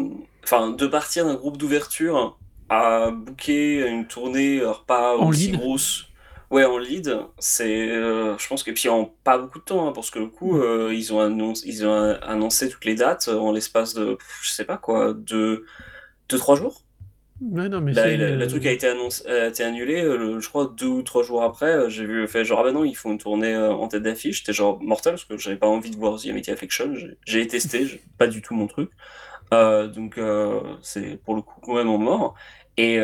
Enfin, de partir d'un groupe d'ouverture à booker une tournée, alors pas En aussi lead. grosse. Ouais, en lead, c'est... euh, je pense que... Puis en pas beaucoup de temps, hein, parce que le coup, euh, ils ont annoncé, ils ont annoncé toutes les dates en l'espace de, je sais pas quoi, de... deux, trois jours. Ouais, non, mais Là, c'est, le, le truc a été, annoncé, a été annulé, euh, le- je crois deux ou trois jours après, j'ai vu fait genre ah bah non ils font une tournée en tête d'affiche, j'étais genre mortel parce que j'avais pas envie de voir The Amity Affliction, j'ai j'ai testé, j'ai- pas du tout mon truc, donc c'est pour le coup complètement mort. Et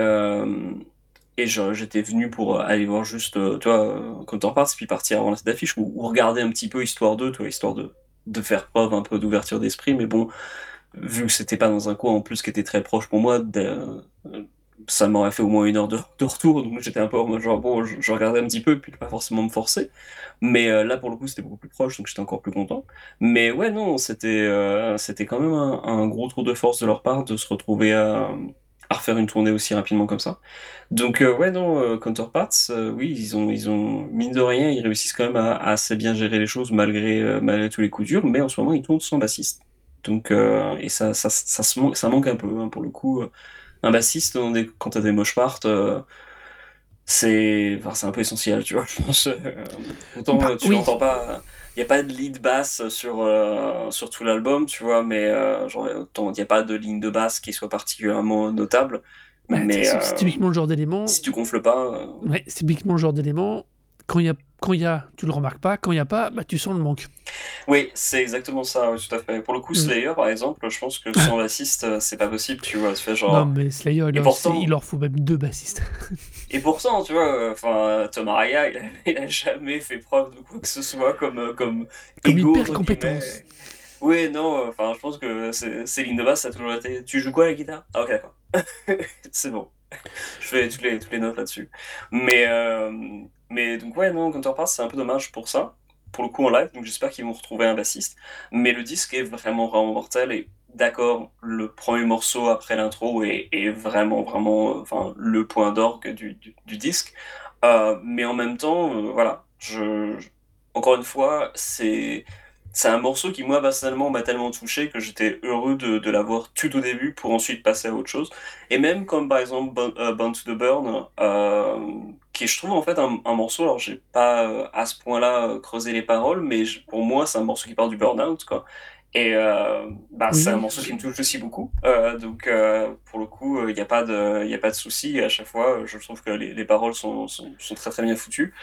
et j'étais venu pour aller voir juste euh, tu vois euh, Counterparts puis partir avant la d'affiche ou, ou regarder un petit peu histoire 2 tu vois histoire de de faire preuve un peu d'ouverture d'esprit, mais bon, vu que c'était pas dans un coin en plus qui était très proche pour moi, ça m'aurait fait au moins une heure de, retour, donc j'étais un peu en genre bon, je, regardais un petit peu, puis pas forcément me forcer. Mais euh, là, pour le coup, c'était beaucoup plus proche, donc j'étais encore plus content. Mais ouais, non, c'était euh, quand même un, gros tour de force de leur part de se retrouver à, à refaire une tournée aussi rapidement comme ça. Donc euh, ouais, non, Counterparts, oui, ils ont, ils ont, mine de rien, ils réussissent quand même à, assez bien gérer les choses malgré, malgré tous les coups durs, mais en ce moment, ils tournent sans bassiste. Donc, et ça, ça, ça, ça, manque un peu, hein, pour le coup un bassiste, quand t'as des moches parts, euh, c'est enfin, un peu essentiel, tu vois. Je pense, euh, autant bah, tu n'entends pas. N'y a pas de lead basse sur, euh, sur tout l'album, tu vois, mais il n'y a pas de ligne de basse qui soit particulièrement notable. mais c'est typiquement le genre d'élément. Si tu gonfles pas. Ouais, c'est typiquement le genre d'élément. Quand il y a quand il y a, tu le remarques pas. Quand il n'y a pas, bah, tu sens le manque. Oui, c'est exactement ça, tout à fait. Pour le coup, mm. Slayer, par exemple, je pense que sans bassiste, euh, c'est pas possible, tu vois. Fait genre... Non, mais Slayer, il, leur, il leur faut même deux bassistes. et pourtant, tu vois, enfin, Tom Araya, il, a, jamais fait preuve de quoi que ce soit comme, euh, comme, comme hyper compétence. Oui, non, enfin, je pense que Céline de basse, ça a toujours été. Tu joues quoi la guitare? Ah, ok, d'accord. c'est bon. Je fais toutes les, toutes les notes là-dessus. Mais, euh, mais donc, ouais, non, Counterparts, c'est un peu dommage pour ça, pour le coup en live, donc j'espère qu'ils vont retrouver un bassiste. Mais le disque est vraiment, vraiment mortel, et d'accord, le premier morceau après l'intro est, vraiment, vraiment enfin, le point d'orgue du, du, disque. Euh, mais en même temps, euh, voilà, je, encore une fois, c'est c'est un morceau qui, moi, personnellement, m'a tellement touché que j'étais heureux de, de l'avoir tout au début pour ensuite passer à autre chose. Et même comme, par exemple, Bound to the Burn, euh, qui je trouve, en fait, un, un morceau, alors j'ai pas euh, à ce point-là euh, creusé les paroles, mais pour moi, c'est un morceau qui parle du burn-out, quoi. Et euh, bah, c'est un morceau qui me touche aussi beaucoup. Euh, donc, euh, pour le coup, il n'y a pas de, y a pas de souci. À chaque fois, je trouve que les, les paroles sont, sont, sont, très très bien foutues.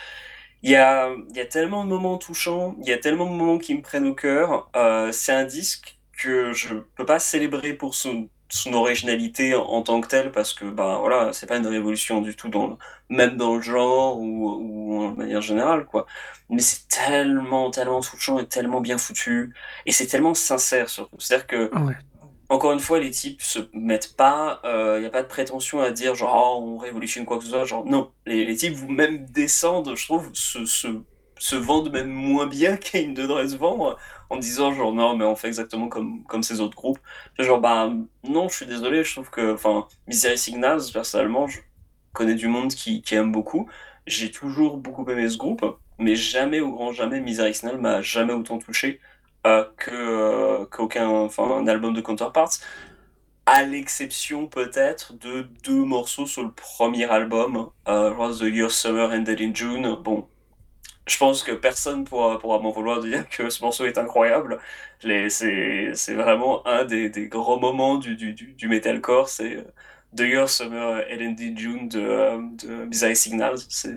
Il y a, y a tellement de moments touchants, il y a tellement de moments qui me prennent au cœur. Euh, c'est un disque que je peux pas célébrer pour son, originalité en, tant que tel parce que bah voilà c'est pas une révolution du tout dans même dans le genre ou, ou en manière générale quoi. Mais c'est tellement tellement touchant et tellement bien foutu et c'est tellement sincère surtout. C'est à dire que ah encore une fois, les types se mettent pas, il euh, n'y a pas de prétention à dire genre oh, on révolutionne quoi que ce soit, genre non, les, types vous même descendent, je trouve, se, se, vendent même moins bien qu'Aim devrait se vendre en disant genre non mais on fait exactement comme, comme ces autres groupes. Genre bah non, je suis désolé, je trouve que enfin Misery Signals personnellement, je connais du monde qui, aime beaucoup. J'ai toujours beaucoup aimé ce groupe, mais jamais au grand jamais Misery Signals m'a jamais autant touché que euh, qu'aucun enfin album de Counterparts à l'exception peut-être de deux morceaux sur le premier album euh, The Year Summer Ended in June bon je pense que personne pourra, pourra m'en vouloir de dire que ce morceau est incroyable. C'est vraiment un des, des, grands moments du, du, du metalcore. C'est The Year Summer Ended in June de, de Signals. C'est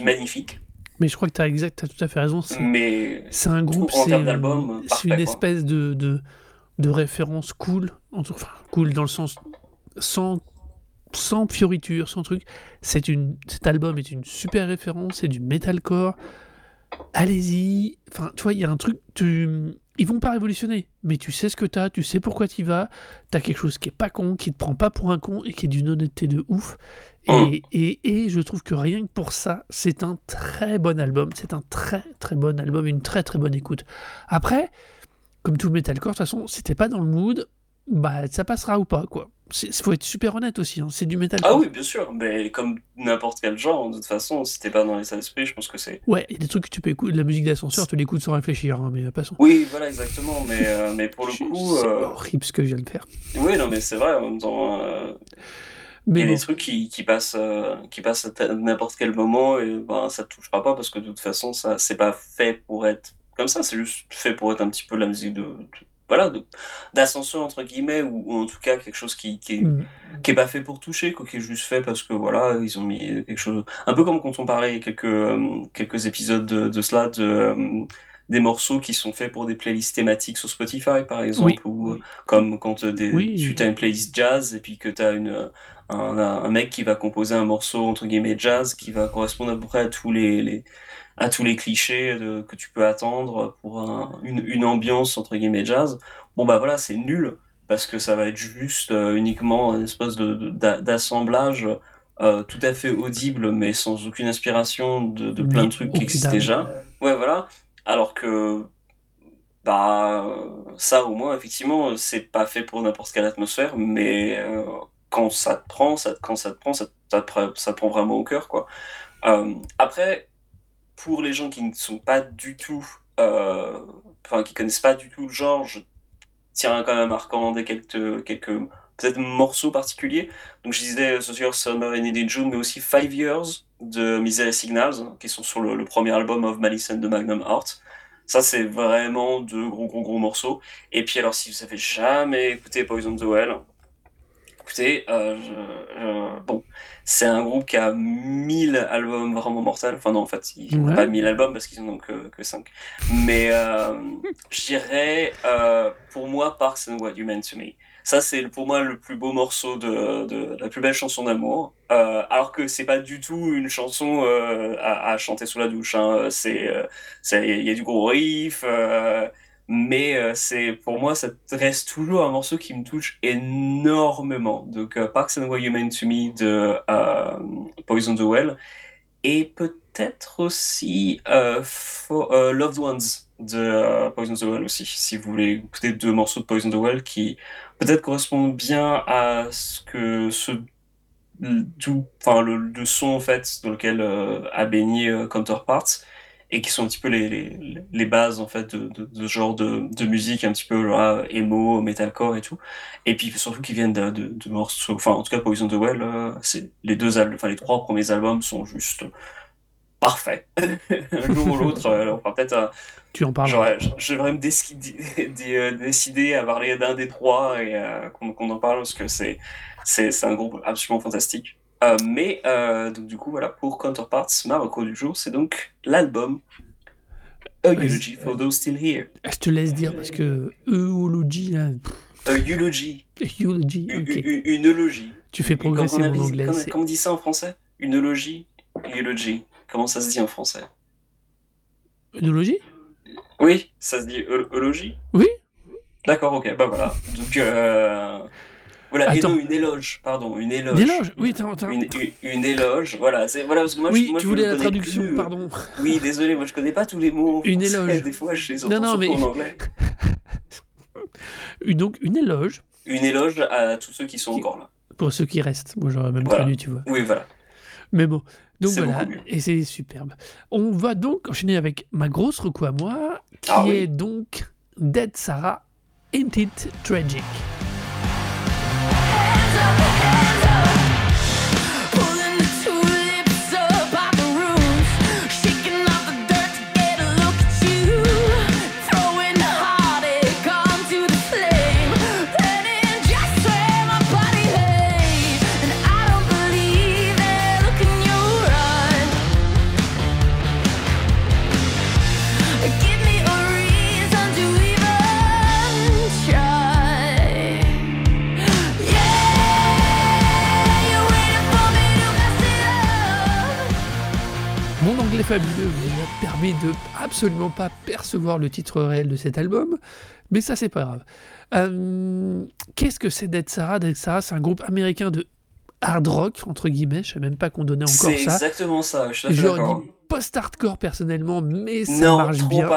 magnifique. Mais je crois que tu as, exact, as tout à fait raison. C'est un groupe, c'est une espèce de, de, de, référence cool, enfin cool dans le sens sans, sans fioriture, sans truc. C'est une, cet album est une super référence, c'est du metalcore. Allez-y. Enfin, tu vois, il y a un truc. Tu, ils vont pas révolutionner, mais tu sais ce que tu as, tu sais pourquoi tu vas. Tu as quelque chose qui est pas con, qui te prend pas pour un con et qui est d'une honnêteté de ouf. Et, et, et, je trouve que rien que pour ça, c'est un très bon album. C'est un très très bon album, une très très bonne écoute. Après, comme tout le metalcore, de toute façon, si t'es pas dans le mood, bah ça passera ou pas, quoi. Il faut être super honnête aussi, hein. c'est du metalcore. Ah oui, bien sûr, mais comme n'importe quel genre, de toute façon, si t'es pas dans l'état d'esprit, je pense que c'est. Ouais, il y a des trucs que tu peux écouter, de la musique d'ascenseur, tu l'écoutes sans réfléchir, hein, mais passons. Oui, voilà, exactement, mais, euh, mais pour le coup. C'est euh, horrible ce que je viens de faire. Oui, non, mais c'est vrai, en même temps. Euh, mais il y a des trucs qui, qui passent, euh, qui passent à n'importe quel moment et ben, ça te touchera pas parce que de toute façon, ça c'est pas fait pour être comme ça, c'est juste fait pour être un petit peu la musique de, voilà, d'ascension entre guillemets ou, en tout cas quelque chose qui, qui, est, mm. qui est pas fait pour toucher, quoi, qui est juste fait parce que voilà, ils ont mis quelque chose, un peu comme quand on parlait quelques, euh, quelques épisodes de, de cela, de, euh, des morceaux qui sont faits pour des playlists thématiques sur Spotify, par exemple, ou comme quand des, tu as une playlist jazz et puis que tu as une, un, un mec qui va composer un morceau entre guillemets jazz qui va correspondre à peu près à tous les, les à tous les clichés de, que tu peux attendre pour un, une, une, ambiance entre guillemets jazz. Bon bah voilà, c'est nul parce que ça va être juste euh, uniquement une espèce de, d'assemblage euh, tout à fait audible mais sans aucune inspiration de, de plein de trucs qui existent déjà. Ouais voilà. Alors que bah ça au moins effectivement c'est pas fait pour n'importe quelle atmosphère mais euh, quand ça te prend ça quand ça te prend ça, prend vraiment au cœur quoi. Euh, après pour les gens qui ne sont pas du tout euh, enfin qui connaissent pas du tout le genre je tiens quand même à recommander quelques quelques peut-être morceaux particuliers. Donc je disais Social Summer and in June mais aussi Five Years de Misery Signals qui sont sur le, premier album of Malice and the Magnum Art ça, c'est vraiment deux gros, gros, gros morceaux. Et puis, alors, si vous avez jamais écouté Poison the Well, écoutez, euh, je, bon, c'est un groupe qui a 1000 albums vraiment mortels. Enfin, non, en fait, ils n'ont ouais. pas 1000 albums parce qu'ils en ont que, que 5. Mais euh, je dirais, euh, pour moi, Parks and What You Meant to Me. Ça, c'est pour moi le plus beau morceau de, de la plus belle chanson d'amour. Euh, alors que c'est pas du tout une chanson euh, à, à, chanter sous la douche. Hein. C'est, euh, il y a du gros riff, mais euh, c'est pour moi, ça reste toujours un morceau qui me touche énormément. Donc, Parks and What You Meant to Me de Poison the Well et peut-être aussi for, Loved Ones de Poison the Well aussi, si vous voulez écouter deux morceaux de Poison the Well qui peut-être correspondent bien à ce que ce enfin le, le, son en fait dans lequel euh, a baigné euh, Counterparts et qui sont un petit peu les, les, les bases en fait de, de, de ce genre de, de, musique un petit peu là, emo, metalcore et tout et puis surtout qui viennent de, morceaux enfin en tout cas Poison the Well euh, c'est les deux enfin les trois premiers albums sont juste parfaits un jour ou l'autre euh, on va peut-être euh, tu en parles. Je devrais me décider, décider à parler d'un des trois et euh, qu'on qu en parle parce que c'est un groupe absolument fantastique. Euh, mais euh, donc, du coup, voilà, pour Counterparts, ma reco du jour, c'est donc l'album A Eulogy for Those Still Here. Je te laisse dire parce que Eulogy, là. Eulogy. Eulogy, okay. Une, une eulogie. Tu fais progresser mon anglais. Comment, comment on dit ça en français? Une eulogie Eulogy. Comment ça se dit en français? Une eulogie? Oui, ça se dit eulogie Oui. D'accord, ok, bah voilà. Donc, euh, voilà, Attends. et non, une éloge, pardon, une éloge. Une éloge Oui, attends. Une, une, éloge, voilà, c'est voilà parce que moi, oui, je, moi, tu je voulais la traduction, plus. pardon. Oui, désolé, moi je connais pas tous les mots. Une éloge. Des fois, je les non, non, mais... en anglais. Donc, une éloge. Une éloge à tous ceux qui sont qui... encore là. Pour ceux qui restent. Moi, j'aurais même voilà. traduit, tu vois. Oui, voilà. Mais bon, donc voilà, et c'est superbe. On va donc enchaîner avec ma grosse reco à moi, qui ah, est oui. donc Dead Sarah, Ain't It Tragic? I'll fabuleux me permet de absolument pas percevoir le titre réel de cet album, mais ça c'est pas grave. Euh, Qu'est-ce que c'est Dead Sarah? Dead Sarah, c'est un groupe américain de hard rock entre guillemets. Je sais même pas qu'on donnait encore ça. C'est exactement ça. Je suis post-hardcore personnellement, mais ça non, marche bien.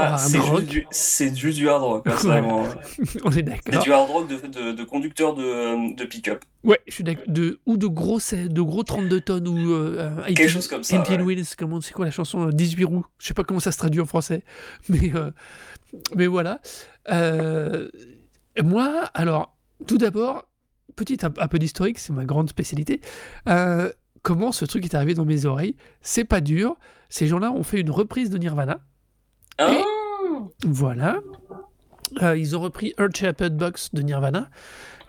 C'est juste du hard rock, personnellement. On est d'accord. C'est du hard rock de, de, de conducteur de, de pick-up. Ouais, je suis d'accord. Ou de gros, de gros 32 tonnes ou euh, quelque 18, chose comme ça. 18 ouais. Wheels, comment c'est quoi la chanson 18 euh, roues? Je sais pas comment ça se traduit en français, mais euh, mais voilà. Euh, moi, alors tout d'abord, petit un, un peu d'historique, c'est ma grande spécialité. Euh, comment ce truc est arrivé dans mes oreilles C'est pas dur. Ces gens-là ont fait une reprise de Nirvana. Oh voilà. Euh, ils ont repris Earth Shepherd Box de Nirvana.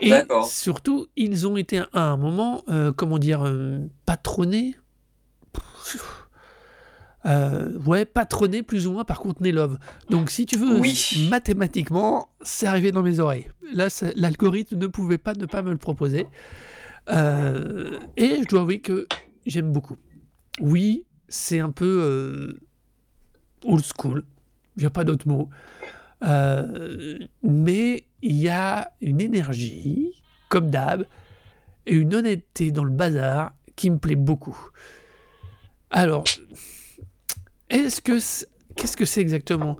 Et surtout, ils ont été à un moment, euh, comment dire, euh, patronnés. Euh, ouais, patronné plus ou moins par Courtney Love. Donc, si tu veux, oui. mathématiquement, c'est arrivé dans mes oreilles. Là, l'algorithme ne pouvait pas ne pas me le proposer. Euh, et je dois avouer que j'aime beaucoup. Oui, c'est un peu euh, old school, il n'y a pas d'autre mot. Euh, mais il y a une énergie, comme d'hab, et une honnêteté dans le bazar qui me plaît beaucoup. Alors, est-ce que qu'est-ce que c'est exactement?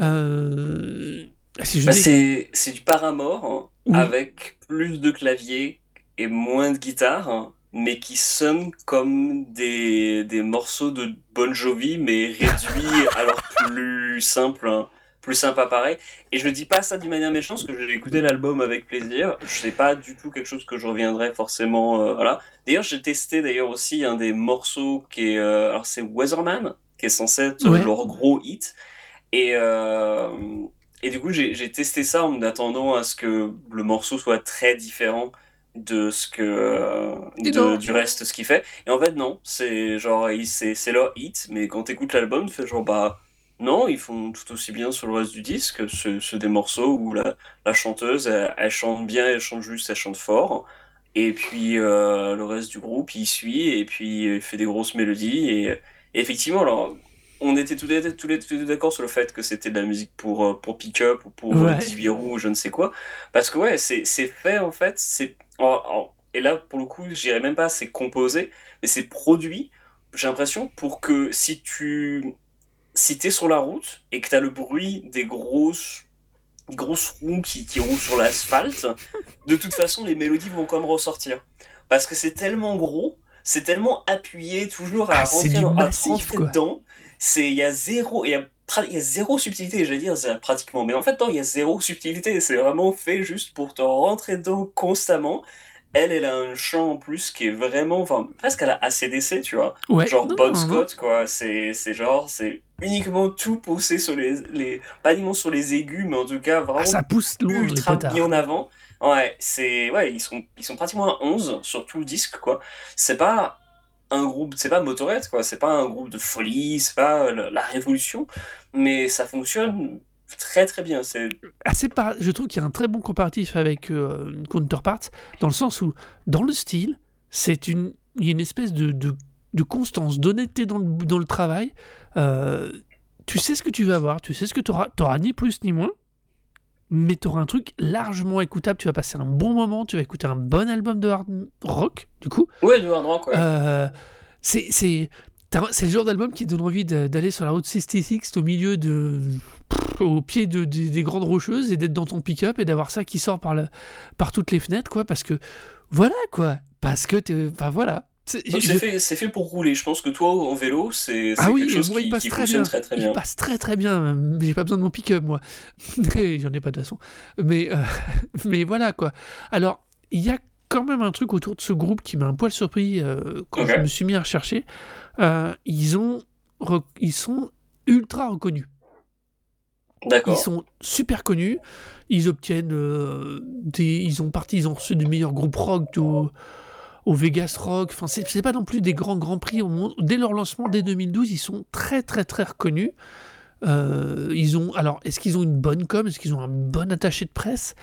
Euh, bah, C'est du Paramore hein, avec plus de clavier et moins de guitare, hein, mais qui sonne comme des, des, morceaux de Bon Jovi, mais réduits alors plus simple. Hein plus sympa pareil. Et je dis pas ça d'une manière méchante, parce que j'ai écouté l'album avec plaisir. Je sais pas du tout quelque chose que je reviendrai forcément. Euh, voilà. D'ailleurs, j'ai testé d'ailleurs aussi un des morceaux qui est. Euh, alors, c'est Weatherman, qui est censé être leur gros hit. Et, euh, et du coup, j'ai testé ça en attendant à ce que le morceau soit très différent de ce que du reste ce qu'il fait et en fait non c'est genre c'est leur hit mais quand t'écoutes l'album tu fais genre bah non, ils font tout aussi bien sur le reste du disque. C'est des morceaux où la, chanteuse, elle, chante bien, elle chante juste, elle chante fort. Et puis euh, le reste du groupe, il suit et puis il fait des grosses mélodies. Et, effectivement, alors, on était tous les tous les, d'accord sur le fait que c'était de la musique pour, euh, pour pick-up ou pour euh, ouais. ou je ne sais quoi. Parce que ouais, c'est fait en fait. c'est Et là, pour le coup, je dirais même pas c'est composé, mais c'est produit, j'ai l'impression, pour que si tu si es sur la route et que tu as le bruit des grosses, grosses roues qui, qui roulent sur l'asphalte, de toute façon, les mélodies vont quand même ressortir. Parce que c'est tellement gros, c'est tellement appuyé, toujours à ah, rentrer, dedans. Il y a zéro. Y a, y a zéro subtilité, j'allais dire, pratiquement. Mais en fait, non, il y a zéro subtilité. C'est vraiment fait juste pour te rentrer dedans constamment elle, elle a un chant en plus qui est vraiment, enfin, presque à la ACDC, tu vois. genre Bon Scott, quoi. C'est, genre, c'est uniquement tout poussé sur les, les, pas uniquement sur les aigus, mais en tout cas vraiment. Ah, ça pousse loin ultra bien en avant. Ouais, c'est, ouais, ils sont, ils sont pratiquement à 11 sur tout le disque, quoi. C'est pas un groupe, c'est pas Motorhead, quoi. C'est pas un groupe de folie, c'est pas la révolution, mais ça fonctionne très très bien. C'est assez Je trouve qu'il y a un très bon comparatif avec euh, Counterpart, dans le sens où, dans le style, c'est une, il y a une espèce de, de, constance, d'honnêteté dans le, dans le travail. Euh, tu sais ce que tu vas avoir, tu sais ce que tu auras, auras ni plus ni moins, mais tu auras un truc largement écoutable. Tu vas passer un bon moment, tu vas écouter un bon album de hard rock, du coup. Ouais, de hard rock, ouais. Euh, c'est, c'est, c'est le genre d'album qui donne envie d'aller sur la route 66 au milieu de au pied de, des grandes rocheuses et d'être dans ton pick-up et d'avoir ça qui sort par, le, par toutes les fenêtres, quoi, parce que voilà, quoi, parce que, enfin voilà. C'est fait, fait, pour rouler. Je pense que toi, en vélo, c'est ah oui, quelque chose qui, qui fonctionne très, très, bien. Il passe très très bien. J'ai pas besoin de mon pick-up, moi. J'en ai pas de façon. Mais, euh, mais voilà, quoi. Alors, il y a quand même un truc autour de ce groupe qui m'a un poil surpris euh, quand je me suis mis à rechercher. Euh, ils, ont, ils sont ultra reconnus. Ils sont super connus. Ils obtiennent des. Ils ont parti, ils ont reçu des meilleurs groupes rock au Vegas Rock. Enfin, c'est pas non plus des grands grands prix. Dès leur lancement, dès 2012, ils sont très très très reconnus. Euh, ils ont. Alors, est-ce qu'ils ont une bonne com? Est-ce qu'ils ont un bon attaché de presse?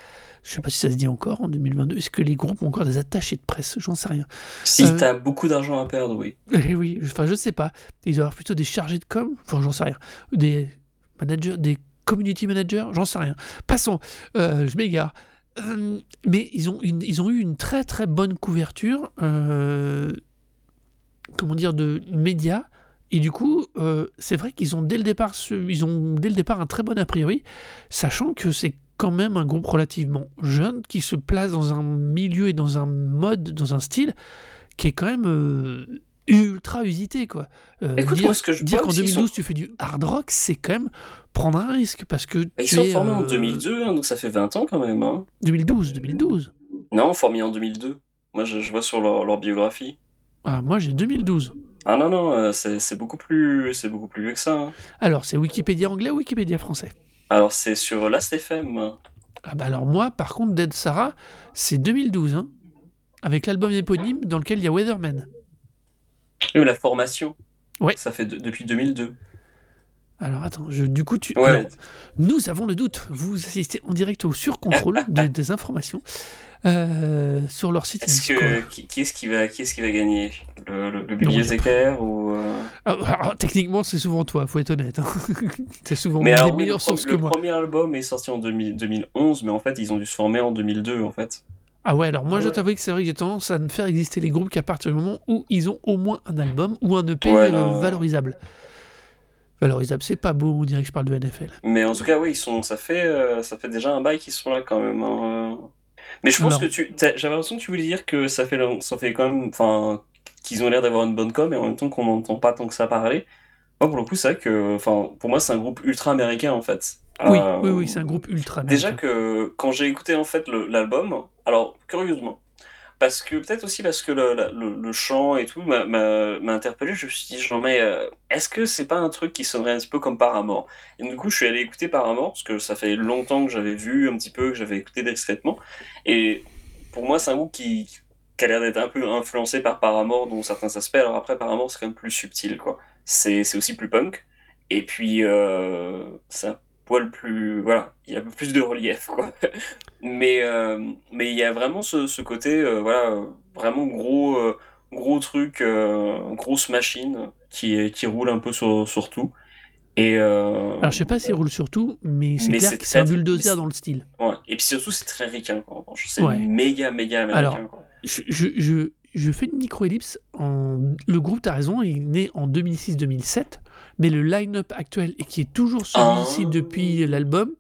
Je sais pas si ça se dit encore en 2022. Est-ce que les groupes ont encore des attachés de presse? J'en sais rien. Si euh, tu as beaucoup d'argent à perdre, oui. Eh oui, enfin, je sais pas. Ils doivent avoir plutôt des chargés de com? Enfin, j'en sais rien. Des managers, des community managers, j'en sais rien. Passons, euh, je m'égare. Euh, mais ils ont, ils ont eu une très très bonne couverture, comment dire, de médias. Et du coup, c'est vrai qu'ils ont dès le départ, ils ont dès le départ un très bon a priori, sachant que c'est quand même un groupe relativement jeune qui se place dans un milieu et dans un mode, dans un style qui est quand même euh, ultra usité quoi. Euh, Écoute, dire, moi, ce que je dire qu'en 2012 tu fais du hard rock, c'est quand même prendre un risque parce que ils sont formés en 2002, euh, hein, donc ça fait 20 ans quand même. Hein. 2012, 2012. Non, formés en 2002. Moi, je, vois sur leur, biographie. Ah, moi j'ai 2012. Ah non non, c'est beaucoup plus, beaucoup plus vieux que ça. Hein. Alors, c'est Wikipédia anglais ou Wikipédia français? Alors, c'est sur Last.fm. Ah bah alors moi, par contre, Dead Sarah, c'est 2012, hein, avec l'album éponyme dans lequel il y a Weatherman. Oui, la formation. Ouais. Ça fait depuis 2002. Alors attends, je, du coup, tu. Ouais. nous avons le doute. Vous assistez en direct au surcontrôle des informations. Euh, sur leur site. Est-ce que qui, qui est-ce qui va qui est-ce qui va gagner? Le, le, le bibliothécaire ou euh... ah, alors, techniquement c'est souvent toi, faut être honnête. Hein. c'est souvent mais alors, oui, meilleures le, sources que le moi. premier album est sorti en 2000 2011, mais en fait ils ont dû se former en 2002 en fait. Ah ouais, alors moi Ah je ouais. t'avoue que c'est vrai que j'ai tendance à ne faire exister les groupes qu'à partir du moment où ils ont au moins un album ou un EP Ouais, euh, valorisable. Valorisable, c'est pas beau, on dirait que je parle de NFL. Mais en tout cas, oui, ils sont, ça fait, euh, ça fait déjà un bail qu'ils sont là quand même. hein. Mais je pense Alors. que tu, j'avais l'impression que tu voulais dire que ça fait, ça fait quand même, enfin, qu'ils ont l'air d'avoir une bonne com, et en même temps qu'on n'entend pas tant que ça parler. Moi, pour le coup, c'est vrai que, enfin, pour moi, c'est un groupe ultra américain en fait. Oui, Euh, oui, oui, c'est un groupe ultra Déjà américain. que quand j'ai écouté en fait l'album, alors curieusement, parce que peut-être aussi parce que le, le, chant et tout m'a interpellé, je me suis dit, genre, mais euh, est-ce que c'est pas un truc qui sonnerait un petit peu comme Paramore? Et du coup, je suis allé écouter Paramore, parce que ça fait longtemps que j'avais vu un petit peu, que j'avais écouté discrètement. Et pour moi, c'est un groupe qui, qui a l'air d'être un peu influencé par Paramore dans certains aspects. Alors après, Paramore, c'est quand même plus subtil, quoi. C'est c'est aussi plus punk. Et puis, euh, un poil plus. Voilà, il y a plus de relief, quoi. Mais euh, mais il y a vraiment ce, ce côté, euh, voilà, vraiment gros, euh, gros truc, grosse machine qui, qui roule un peu sur, sur tout. Et, euh, Alors je sais pas s'il roule sur tout, mais c'est clair que c'est un bulldozer dans le style. ouais. Et puis surtout, c'est très ricain, quoi, en revanche. C'est Ouais. méga, méga américain, Alors, quoi. Je, je, je, je fais une micro-ellipse. En... Le groupe, t'as raison, il est né en 2006-2007, mais le line-up actuel, et qui est toujours celui-ci Ah. depuis l'album,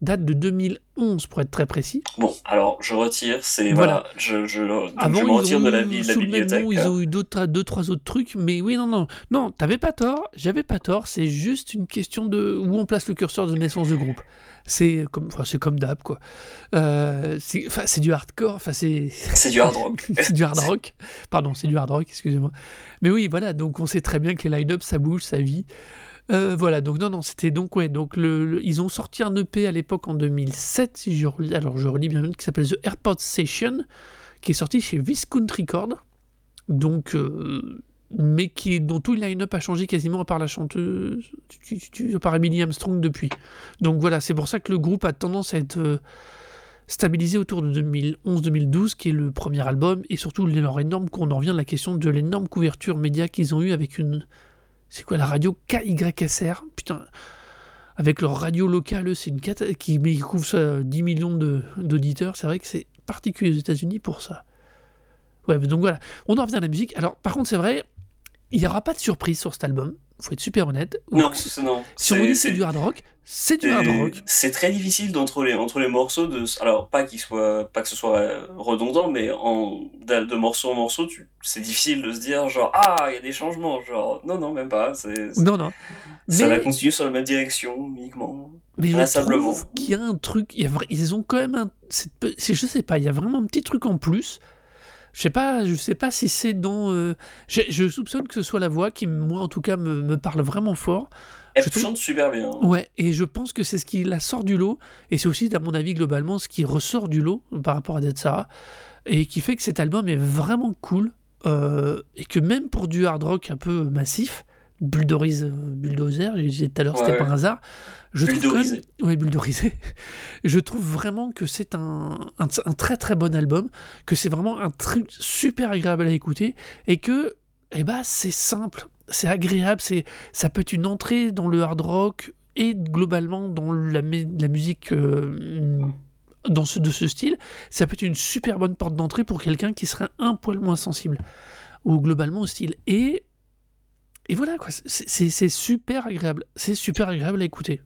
date de 2011 pour être très précis. Bon, alors, je retire, c'est. Voilà. Voilà, je, je, donc Avant, je me ils retire de la, vie- de bibliothèque. nom, ils ont eu d'autres, deux, trois autres trucs, mais oui, non, non, non, t'avais pas tort, j'avais pas tort, c'est juste une question de où on place le curseur de naissance de groupe. C'est comme, enfin, c'est comme d'hab, quoi. Euh, c'est, enfin, c'est du hardcore, enfin, c'est, C'est du hard rock. c'est du hard rock. Pardon, c'est du hard rock, excusez-moi. Mais oui, voilà, donc on sait très bien que les line-up, ça bouge, ça vit. Euh, voilà, donc non, non, c'était donc, ouais, donc le, le- ils ont sorti un EP à l'époque en 2007, si je relis, alors je relis bien, qui s'appelle The Airport Session, qui est sorti chez Viscount Record, donc, euh, mais qui dont tout le line-up a changé quasiment à part la chanteuse, à part Emily Armstrong depuis. Donc voilà, c'est pour ça que le groupe a tendance à être euh, stabilisé autour de 2011-2012, qui est le premier album, et surtout leur énorme, qu'on en revient à la question de l'énorme couverture média qu'ils ont eu avec une, c'est quoi la radio KYSR, putain, avec leur radio locale, c'est une cata- qui, mais couvre ça, 10 millions d'auditeurs, c'est vrai que c'est particulier aux États-Unis pour ça. Ouais, donc voilà, on en revient à la musique. Alors, par contre, c'est vrai, il n'y aura pas de surprise sur cet album, faut être super honnête. Non, c'est- non. Si on dit c'est du hard rock, c'est du hard rock. C'est très difficile d'entre les, entre les morceaux de. Alors, pas qu'il soit, pas que ce soit euh, redondant, mais en, de, de morceau en morceau, c'est difficile de se dire, genre, ah, il y a des changements. Genre, non, non, même pas. Non, non. ça va Mais, continuer sur la même direction, uniquement. mais je trouve qu'il y a un truc, il y a vra- ils ont quand même un, je sais pas, il y a vraiment un petit truc en plus. Je sais pas, je sais pas si c'est dans, euh, je, soupçonne que ce soit la voix qui, moi en tout cas, me, me parle vraiment fort. Elle Je trouve- chante super bien. Ouais, et je pense que c'est ce qui la sort du lot, et c'est aussi, à mon avis, globalement, ce qui ressort du lot par rapport à Dead Sarah, et qui fait que cet album est vraiment cool, euh, et que même pour du hard rock un peu massif, bulldorise, euh, bulldozer, j'ai dit tout à l'heure, c'était Ouais, pas ouais. un hasard, je trouve même, Bulldozé. ouais, bulldozé, je trouve vraiment que c'est un, un, un très très bon album, que c'est vraiment un truc super agréable à écouter, et que, eh ben, c'est simple, c'est agréable, c'est ça peut être une entrée dans le hard rock et globalement dans la, mu- la musique euh, dans ce, de ce style. Ça peut être une super bonne porte d'entrée pour quelqu'un qui serait un poil moins sensible ou globalement au style. Et, et voilà, quoi, c'est super agréable. C'est super agréable à écouter.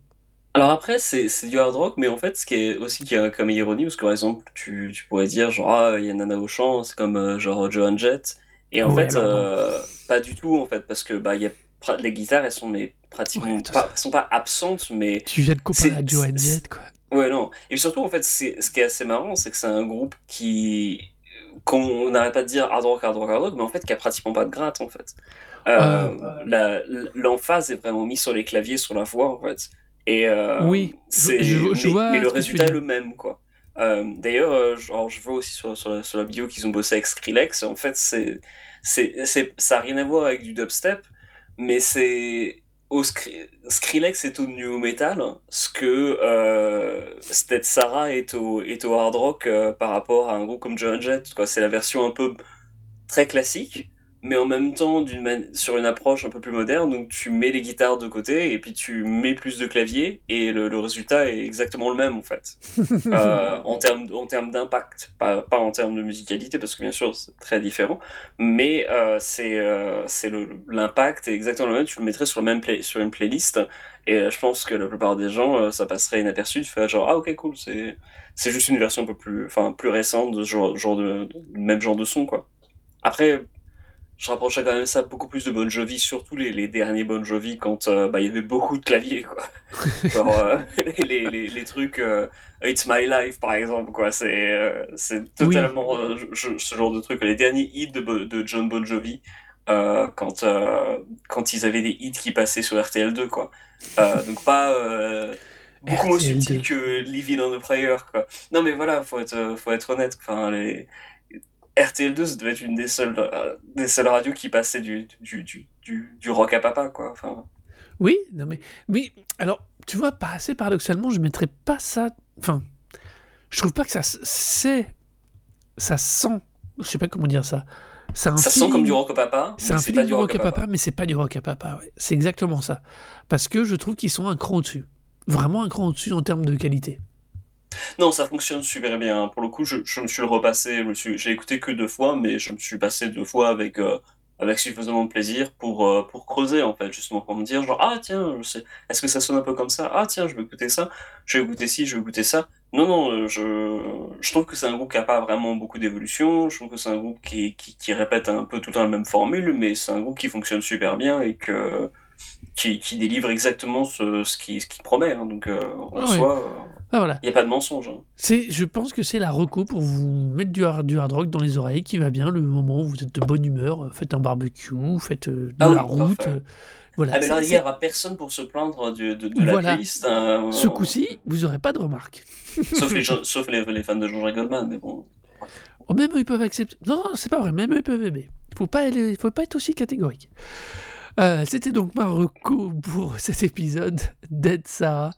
Alors après, c'est c'est du hard rock, mais en fait, ce qui est aussi qui est comme ironie, parce que par exemple, tu, tu pourrais dire genre, ah, il y a Nana au chant, c'est comme euh, genre Joan Jett, et en Ouais, fait, euh, pas du tout, en fait, parce que bah, il y a, pra- les guitares, elles sont mais pratiquement pas, sont pas absentes, mais Tu viens de comparer c'est, à Joan c'est- Jett, quoi. ouais, non. Et surtout, en fait, c'est, ce qui est assez marrant, c'est que c'est un groupe qui, qu'on n'arrête pas de dire hard rock, hard rock, hard rock, mais en fait, qui a pratiquement pas de gratte, en fait. Euh, Euh, la- l'emphase est vraiment mise sur les claviers, sur la voix, en fait. Et euh, oui, c'est, je, je- je mais, vois mais ce le résultat est le même, quoi. Euh, d'ailleurs, euh, je vois aussi sur, sur, la, sur la vidéo qu'ils ont bossé avec Skrillex. En fait, c'est, ça n'a rien à voir avec du dubstep, mais c'est au Skrillex est au new metal, ce que euh, Sarah est au, est au hard rock euh, par rapport à un groupe comme John Jett. C'est la version un peu très classique mais en même temps sur une approche un peu plus moderne. Donc tu mets les guitares de côté et puis tu mets plus de clavier et le, résultat est exactement le même en fait. euh, en termes en termes d'impact, pas, pas, en termes de musicalité parce que bien sûr c'est très différent, mais euh, c'est euh, c'est l'impact est exactement le même. Tu le mettrais sur, le même play, sur une playlist et je pense que la plupart des gens ça passerait inaperçu. Tu fais genre ah ok cool c'est c'est juste une version un peu plus enfin plus récente de genre, genre de, de même genre de son quoi. Après, je rapprochais quand même ça beaucoup plus de Bon Jovi, surtout les, les derniers Bon Jovi quand euh, bah, il y avait beaucoup de claviers quoi. Genre, euh, les, les, les, trucs euh, It's My Life par exemple quoi, c'est c'est totalement ce genre de truc. Les derniers hits de, de John Bon Jovi quand quand ils avaient des hits qui passaient sur RTL2 quoi. donc pas beaucoup moins subtil que Living on a Prayer quoi. Non mais voilà, faut être faut être honnête. Enfin les RTL2, ça devait être une des seules, euh, des seules radios qui passait du, du, du, du, rock à papa, quoi. Enfin... Oui, non mais, oui, alors, tu vois, pas assez paradoxalement, je mettrais pas ça. Enfin, je trouve pas que ça c'est. Ça sent. Je sais pas comment dire ça. ça sent comme du rock à papa. C'est un feeling du rock à papa, mais c'est pas du rock à papa. Ouais. C'est exactement ça. Parce que je trouve qu'ils sont un cran au-dessus. Vraiment un cran au-dessus en termes de qualité. Non, ça fonctionne super bien. Pour le coup, je, je me suis repassé, j'ai écouté que deux fois, mais je me suis passé deux fois avec, euh, avec suffisamment de plaisir pour, euh, pour creuser, en fait, justement, pour me dire, genre, ah tiens, est-ce que ça sonne un peu comme ça? Ah tiens, je vais écouter ça, je vais écouter ci, je vais écouter ça. Non, non, euh, je, je trouve que c'est un groupe qui n'a pas vraiment beaucoup d'évolution, je trouve que c'est un groupe qui, qui, qui répète un peu tout le temps la même formule, mais c'est un groupe qui fonctionne super bien et que, qui, qui délivre exactement ce, ce qu'il ce qui promet. Hein. donc, en ah soi, ah, voilà. Il n'y a pas de mensonge. Hein. C'est, je pense que c'est la reco pour vous mettre du hard, du hard rock dans les oreilles qui va bien le moment où vous êtes de bonne humeur, euh, faites un barbecue, faites euh, de ah la route. Euh, voilà. Ah, mais là, il n'y aura personne pour se plaindre de, de, de la playlist. Hein. Ce coup-ci, vous n'aurez pas de remarques. sauf les, sauf les, les fans de Jean-Jacques Goldman, mais bon. Oh, même eux, ils peuvent accepter. Non, c'est pas vrai, même eux, ils peuvent aimer. Il faut pas, faut pas être aussi catégorique. C'était donc ma reco pour cet épisode Dead Sarah.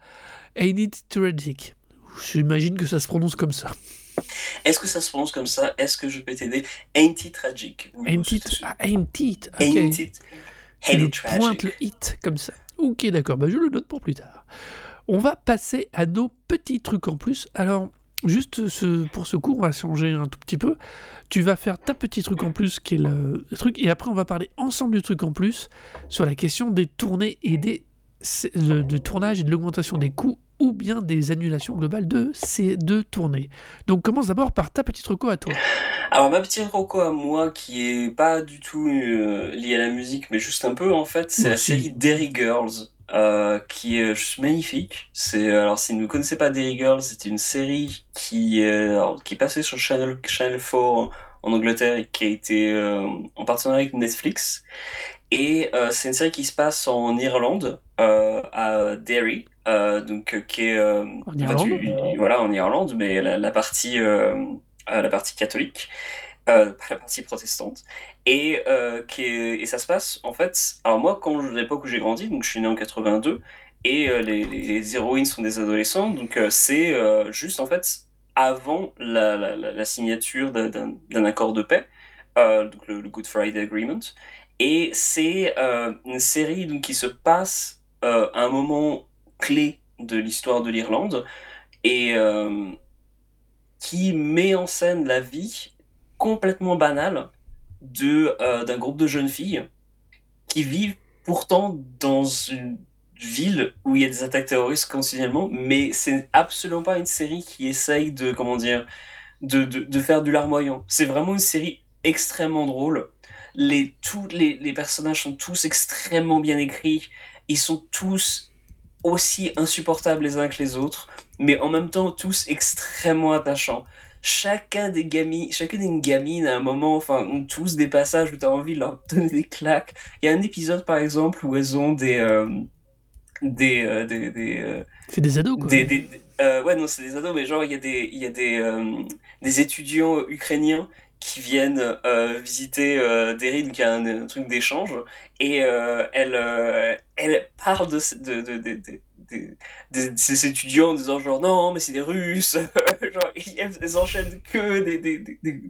Ain't it tragic? J'imagine que ça se prononce comme ça. Est-ce que ça se prononce comme ça? Est-ce que je peux t'aider? Ain't it tragic? Ain't it ah, Ain't it Ain't it Tu pointe le hit comme ça. Ok, d'accord, bah je le note pour plus tard. On va passer à nos petits trucs en plus. Alors, juste ce, pour ce cours, on va changer un tout petit peu. Tu vas faire ta petit truc en plus qui est le truc, et après on va parler ensemble du truc en plus sur la question des tournées et des de tournage et de l'augmentation des coûts ou bien des annulations globales de ces deux tournées. Donc commence d'abord par ta petite reco à toi. Alors ma petite reco à moi qui est pas du tout euh, liée à la musique mais juste un peu en fait, c'est la série Derry Girls. Euh, qui est juste magnifique. C'est alors si vous ne connaissez pas Derry Girls, c'est une série qui est qui est passée sur Channel Channel 4 en, Angleterre et qui a été euh, en partenariat avec Netflix. Et c'est une série qui se passe en Irlande, à Derry, euh, donc euh, qui est euh, en Irlande, voilà en Irlande, mais la, partie la partie catholique, pas la partie protestante, et qui est, et ça se passe en fait. Alors moi, quand l'époque où j'ai grandi, donc je suis né en 82, et les, les, héroïnes sont des adolescents, donc c'est juste en fait avant la, la, la signature d'un accord de paix, donc le, Good Friday Agreement. Et c'est une série donc, qui se passe à un moment clé de l'histoire de l'Irlande et euh, qui met en scène la vie complètement banale de euh, d'un groupe de jeunes filles qui vivent pourtant dans une ville où il y a des attaques terroristes continuellement, mais c'est absolument pas une série qui essaye de comment dire de, de, de faire du larmoyant. C'est vraiment une série extrêmement drôle. Les, tous les, les personnages sont tous extrêmement bien écrits. Ils sont tous aussi insupportables les uns que les autres, mais en même temps tous extrêmement attachants. Chacun des gamines, chacune des gamines à un moment, enfin, ont tous des passages où tu as envie de leur donner des claques. Il y a un épisode par exemple où elles ont des. Euh, des. Euh, des, des euh, c'est des ados quoi. Des, des, ouais, non, c'est des ados, mais genre il y a des, il y a des, des étudiants ukrainiens qui viennent euh, visiter euh, qui a un, truc d'échange, et euh, elle, euh, elle parle de, de, de, de, de- de- de ces étudiants en disant genre non mais c'est des Russes, genre elles enchaînent que des, des,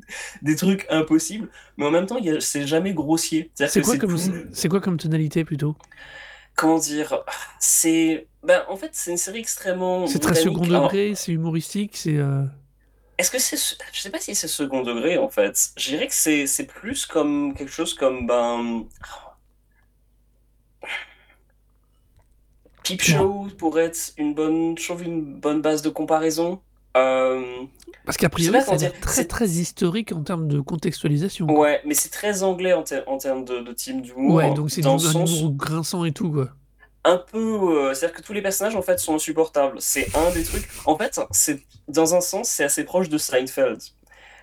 des, trucs impossibles, mais en même temps c'est jamais grossier. C'est quoi, comme, tout- quoi comme tonalité plutôt? Comment dire, c'est, ben en fait c'est une série extrêmement C'est très second degré, c'est humoristique, c'est. Est-ce que c'est, je sais pas si c'est second degré en fait. Je dirais que c'est, c'est plus comme quelque chose comme ben. Peep Show pourrait être une bonne, je trouve une bonne base de comparaison. Euh, Parce qu'a priori, dire, très c'est- très historique en termes de contextualisation. quoi. ouais, mais c'est très anglais en, ter- en termes de, de team d'humour. Ouais, donc c'est du dans un le sens grinçant et tout, quoi. Un peu, euh, c'est-à-dire que tous les personnages en fait sont insupportables. C'est un des trucs. En fait, c'est dans un sens, c'est assez proche de Seinfeld.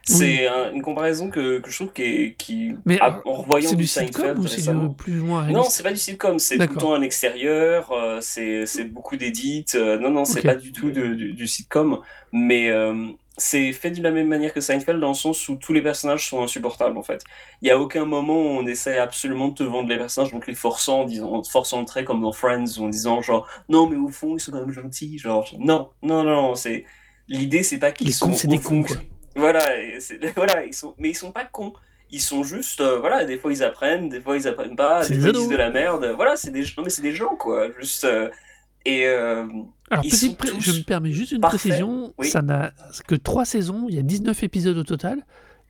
C'est un- une comparaison que, que je trouve qui, est- qui Mais ah, euh, en revoyant du du Seinfeld ou c'est récemment. du plus ou moins Non, c'est pas du sitcom, c'est tout le temps un extérieur, euh, c'est c'est beaucoup d'édits. euh, non, non, c'est pas du tout de- du, du sitcom, mais euh, c'est fait de la même manière que Seinfeld dans le sens où tous les personnages sont insupportables en fait. Il y a aucun moment où on essaie absolument de te vendre les personnages, donc les forçant, en disant, en te forçant le trait comme dans Friends, ou en disant genre non, mais au fond ils sont quand même gentils, genre non, non, non, c'est l'idée c'est pas qu'ils Les sont cons, c'est des cons, quoi. Voilà, voilà, ils sont, mais ils sont pas cons. Ils sont juste, euh, voilà, des fois ils apprennent, des fois ils apprennent pas, des fois ils disent de la merde. Voilà, c'est des, non, mais c'est des gens, quoi. Juste, euh, et euh, Alors, je me permets juste une parfaits. précision. Oui. Ça n'a que trois saisons, il y a 19 épisodes au total,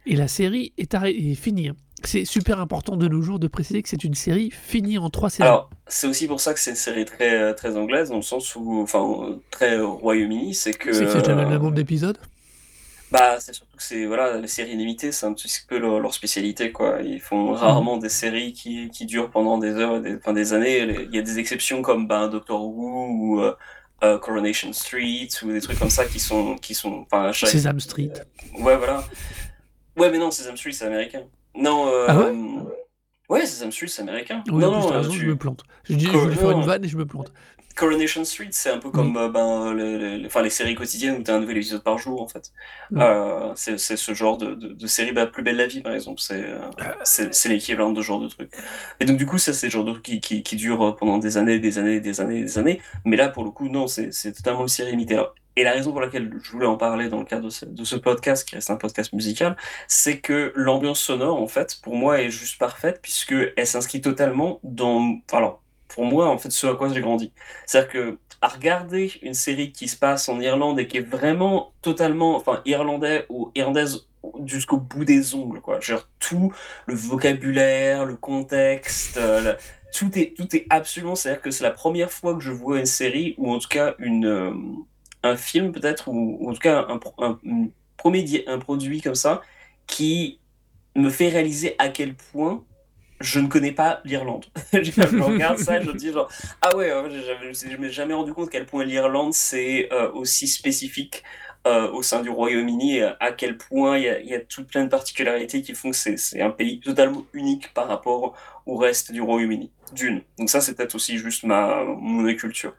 et la série est, est finie. C'est super important de nos jours de préciser que c'est une série finie en trois saisons. alors, c'est aussi pour ça que c'est une série très, euh, très anglaise, dans le sens où, enfin, euh, très au Royaume-Uni, c'est que. c'est qu'il y a le nombre d'épisodes. Bah, c'est surtout que c'est, voilà, les séries limitées, c'est un petit peu leur, leur spécialité, quoi. Ils Mhm. font rarement des séries qui, qui durent pendant des heures, des, enfin, des années. Il y a des exceptions comme ben, Doctor Who ou euh, euh, Coronation Street ou des trucs comme ça qui sont, qui sont, enfin, chaque- Sesame Street. Ouais, voilà. Ouais, mais non, Sesame Street, c'est américain. Non, euh, Ah ouais? Ouais, Sesame Street, c'est américain. Oui, non, non, euh, raison, tu- je me plante. Je, dis, je voulais faire une vanne et je me plante. Coronation Street, c'est un peu comme euh, ben, le- le- le- enfin, les séries quotidiennes où tu as un nouvel épisode par jour, en fait. Mm. Euh, c'est ce genre de, de, de série, bah, Plus belle la vie, par exemple. C'est euh, l'équivalent de ce genre de truc. Et donc, du coup, ça, c'est le genre de truc qui, qui, qui dure pendant des années, des années, des années, des années. Mais là, pour le coup, non, c'est totalement une série limitée. Et la raison pour laquelle je voulais en parler dans le cadre de ce, de ce podcast, qui reste un podcast musical, c'est que l'ambiance sonore, en fait, pour moi, est juste parfaite, puisque elle s'inscrit totalement dans... Alors, pour moi, en fait, ce à quoi j'ai grandi. C'est-à-dire que à regarder une série qui se passe en Irlande et qui est vraiment totalement, enfin, irlandais ou irlandaise jusqu'au bout des ongles, quoi. Genre tout le vocabulaire, le contexte, euh, tout est, tout est absolument. C'est-à-dire que c'est la première fois que je vois une série ou en tout cas une, euh, un film peut-être ou, en tout cas un, un, un produit comme ça qui me fait réaliser à quel point je ne connais pas l'Irlande. je regarde ça et je me dis genre ah ouais, je ne m'ai jamais rendu compte à quel point l'Irlande c'est euh, aussi spécifique euh, au sein du Royaume-Uni à quel point il y a, il y a tout plein de particularités qui font que c'est un pays totalement unique par rapport au reste du Royaume-Uni. D'une. Donc ça c'est peut-être aussi juste ma mon culture.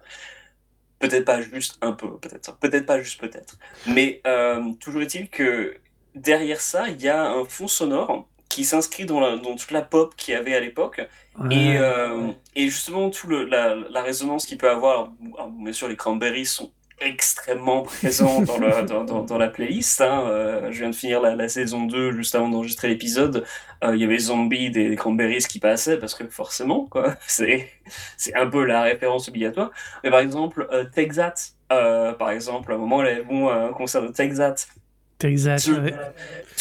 Peut-être pas juste un peu, peut-être. Peut-être pas juste peut-être. Mais euh, toujours est-il que derrière ça, il y a un fond sonore qui s'inscrit dans, la- dans toute la pop qu'il y avait à l'époque. Et, euh, et justement, tout le, la, la résonance qu'il peut avoir, alors, bien sûr, les Cranberries sont extrêmement présents dans, le- dans, dans, dans la playlist. hein. Euh, je viens de finir la, la saison 2 juste avant d'enregistrer l'épisode. Euh, il y avait Zombie des Cranberries qui passait parce que forcément, quoi, c'est c'est un peu la référence obligatoire. Mais par exemple, Texat, euh, par exemple, à un moment, elles vont à un concert de Texat Texas, tout, ouais.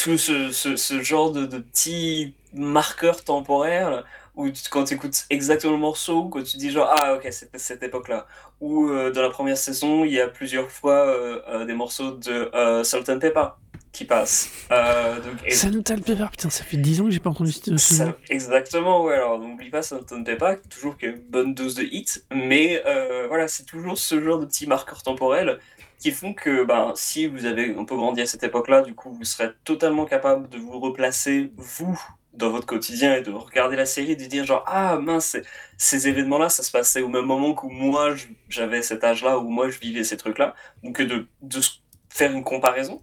tout ce, ce, ce genre de, de petits marqueurs temporaires où tu- quand tu écoutes exactement le morceau, quand tu dis genre ah ok c'était cette époque-là. Ou euh, dans la première saison, il y a plusieurs fois euh, euh, des morceaux de Salt and Pepper qui passent. Donc, et- Salt and Pepper, putain, ça fait 10 ans que j'ai pas entendu ce, ça- nom. exactement, ouais. Alors n'oublie pas Salt and Pepper, toujours qu'il y a une bonne dose de hits, mais voilà, c'est toujours ce genre de petits marqueurs temporels qui font que ben, si vous avez un peu grandi à cette époque-là, du coup, vous serez totalement capable de vous replacer, vous, dans votre quotidien et de regarder la série de dire genre, ah mince, ces événements-là, ça se passait au même moment que moi, j'avais cet âge-là, où moi, je vivais ces trucs-là. Donc, de, de faire une comparaison.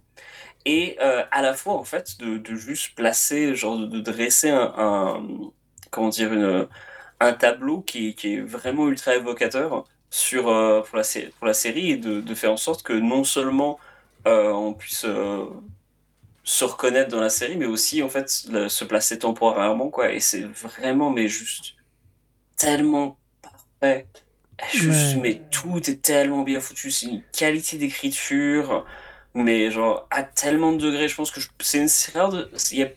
et euh, à la fois en fait de, de juste placer, genre de, dresser un, comment dire un tableau qui, est vraiment ultra évocateur sur euh, pour, la, pour la série et de, de, faire en sorte que non seulement euh, on puisse euh, se reconnaître dans la série, mais aussi en fait se placer temporairement quoi. Et c'est vraiment mais juste tellement parfait. Juste, ouais. mais tout est tellement bien foutu. C'est une qualité d'écriture mais genre à tellement de degrés je pense que c'est une série de il y a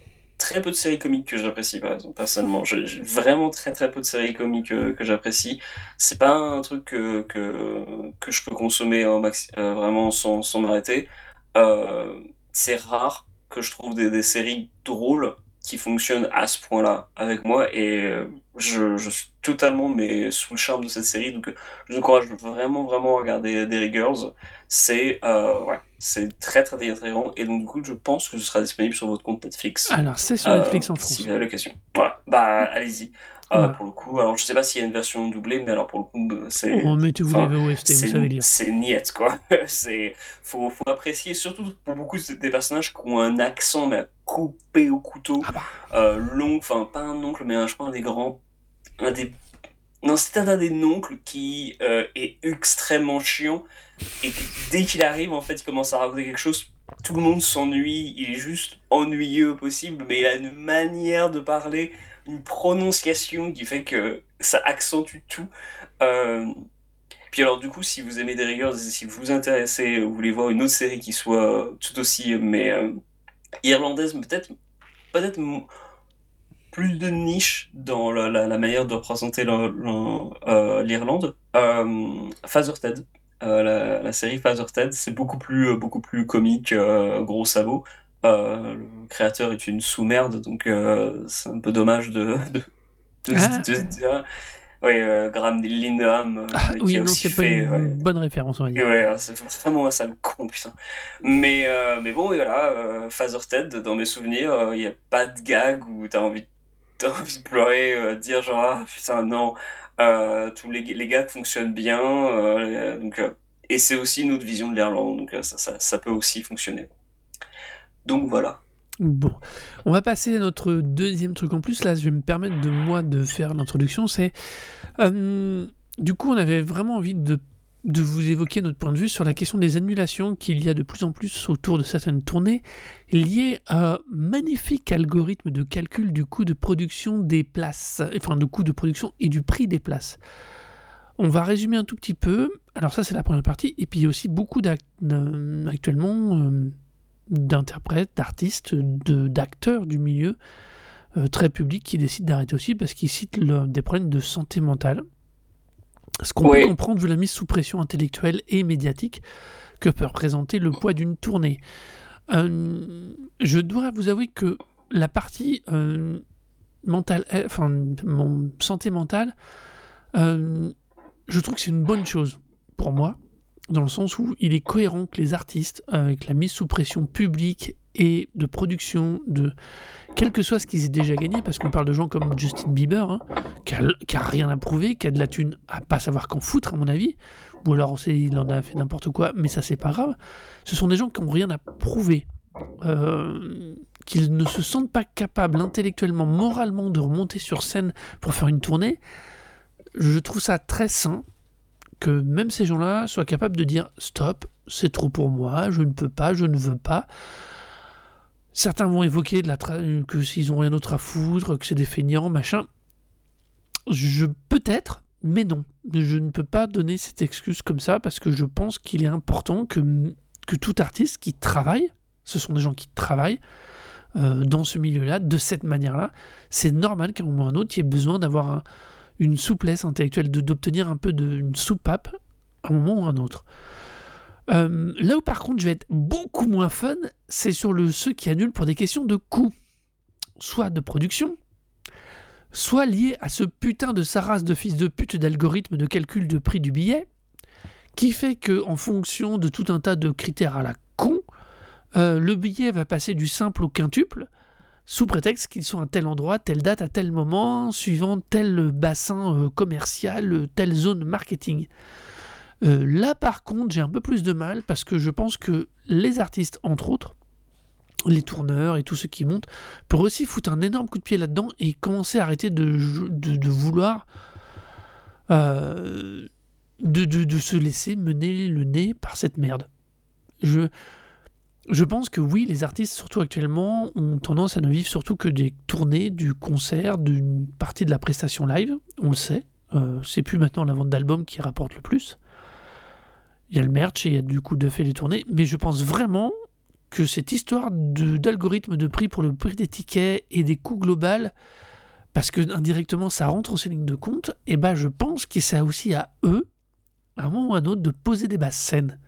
très peu de séries comiques que j'apprécie par personnellement. J'ai vraiment très très peu de séries comiques que, que j'apprécie. C'est pas un truc que, que, je peux consommer en maxi euh, vraiment sans, sans m'arrêter. Euh, c'est rare que je trouve des séries drôles qui fonctionnent à ce point là avec moi et euh, je, je, suis totalement mais sous le charme de cette série donc je encourage vraiment vraiment à regarder Derry Girls c'est euh, ouais c'est très très très très grand et donc du coup je pense que ce sera disponible sur votre compte Netflix. Alors c'est sur Netflix euh, en France. Si vous avez l'occasion. Voilà, bah allez-y. Ouais. Pour le coup, alors je sais pas s'il y a une version doublée, mais alors pour le coup c'est. Oh mettez-vous les VOST, vous savez lire. C'est niette quoi. c'est faut faut apprécier surtout pour beaucoup des personnages qui ont un accent mais à couper au couteau, ah bah. euh, long, enfin pas un oncle mais un, je crois un des grands, un des non, c'est un des noncles qui euh, est extrêmement chiant et que dès qu'il arrive, en fait, il commence à raconter quelque chose, tout le monde s'ennuie, il est juste ennuyeux au possible, mais il a une manière de parler, une prononciation qui fait que ça accentue tout. Euh... Puis alors du coup, si vous aimez des rigueurs, si vous vous intéressez, vous voulez voir une autre série qui soit tout aussi, mais euh, irlandaise, peut-être peut-être plus de niche dans la, manière de représenter euh, l'Irlande. Euh, Father Ted, la, série Father Ted, c'est beaucoup plus, beaucoup plus comique, gros sabot. Euh, le créateur est une sous-merde, donc c'est un peu dommage de, de, de, ah. de, dire. Oui, Graham Lindham. Ah, oui, non, c'est pas une ouais. bonne référence, on va dire. Ouais, c'est vraiment un sale con, putain. Mais, mais bon, et voilà, Father Ted, dans mes souvenirs, il n'y a pas de gag où t'as envie t'as envie de pleurer, euh, dire genre ah, putain non, euh, tous les, les gars fonctionnent bien, euh, donc et c'est aussi une autre vision de l'Irlande, donc ça, ça, ça, peut aussi fonctionner. Donc voilà. Bon, on va passer à notre deuxième truc en plus. Là, je vais me permettre de moi de faire l'introduction. C'est euh, du coup, on avait vraiment envie de vous évoquer notre point de vue sur la question des annulations qu'il y a de plus en plus autour de certaines tournées liées à un magnifique algorithme de calcul du coût de production des places, enfin du coût de production et du prix des places. On va résumer un tout petit peu. Alors ça c'est la première partie et puis il y a aussi beaucoup actuellement euh, d'interprètes, d'artistes, d'acteurs du milieu euh, très public qui décident d'arrêter aussi parce qu'ils citent le, des problèmes de santé mentale. Ce qu'on oui. peut comprendre vu la mise sous pression intellectuelle et médiatique que peut représenter le poids d'une tournée. Euh, je dois vous avouer que la partie euh, mentale, enfin, mon santé mentale, je trouve que c'est une bonne chose pour moi, dans le sens où il est cohérent que les artistes, avec la mise sous pression publique et de production, de quel que soit ce qu'ils aient déjà gagné, parce qu'on parle de gens comme Justin Bieber, hein, qui, a, rien à prouver, qui a de la thune à pas savoir qu'en foutre, à mon avis, ou alors on sait, il en a fait n'importe quoi, mais ça c'est pas grave. Ce sont des gens qui n'ont rien à prouver, euh, qu'ils ne se sentent pas capables intellectuellement, moralement de remonter sur scène pour faire une tournée. Je trouve ça très sain que même ces gens-là soient capables de dire stop, c'est trop pour moi, je ne peux pas, je ne veux pas. Certains vont évoquer de la que s'ils ont rien d'autre à foutre, que c'est des feignants, machin. Je peut-être, mais non. Je ne peux pas donner cette excuse comme ça parce que je pense qu'il est important que, que tout artiste qui travaille, ce sont des gens qui travaillent euh, dans ce milieu-là, de cette manière-là, c'est normal qu'à un moment ou un autre, il y ait besoin d'avoir un, une souplesse intellectuelle, d'obtenir un peu de, une soupape à un moment ou un autre. Euh, là où par contre je vais être beaucoup moins fun, c'est sur le ceux qui annulent pour des questions de coût, soit de production, soit lié à ce putain de sa de fils de pute d'algorithme de calcul de prix du billet, qui fait que en fonction de tout un tas de critères à la con, euh, le billet va passer du simple au quintuple, sous prétexte qu'ils sont à tel endroit, telle date, à tel moment, suivant tel bassin euh, commercial, telle zone marketing. Euh, là, par contre, j'ai un peu plus de mal parce que je pense que les artistes, entre autres, les tourneurs et tous ceux qui montent, pour aussi foutre un énorme coup de pied là-dedans et commencer à arrêter de, vouloir euh, de, de, se laisser mener le nez par cette merde. Je, je pense que oui, les artistes, surtout actuellement, ont tendance à ne vivre surtout que des tournées, du concert, d'une partie de la prestation live, on le sait. Euh, c'est plus maintenant la vente d'albums qui rapporte le plus. Il y a le merch et il y a du coup de fait les tournées, mais je pense vraiment que cette histoire d'algorithme de, prix pour le prix des tickets et des coûts globaux, parce que indirectement ça rentre en ces lignes de compte, eh ben je pense que c'est aussi à eux, à un moment ou à un autre, de poser des basses scènes.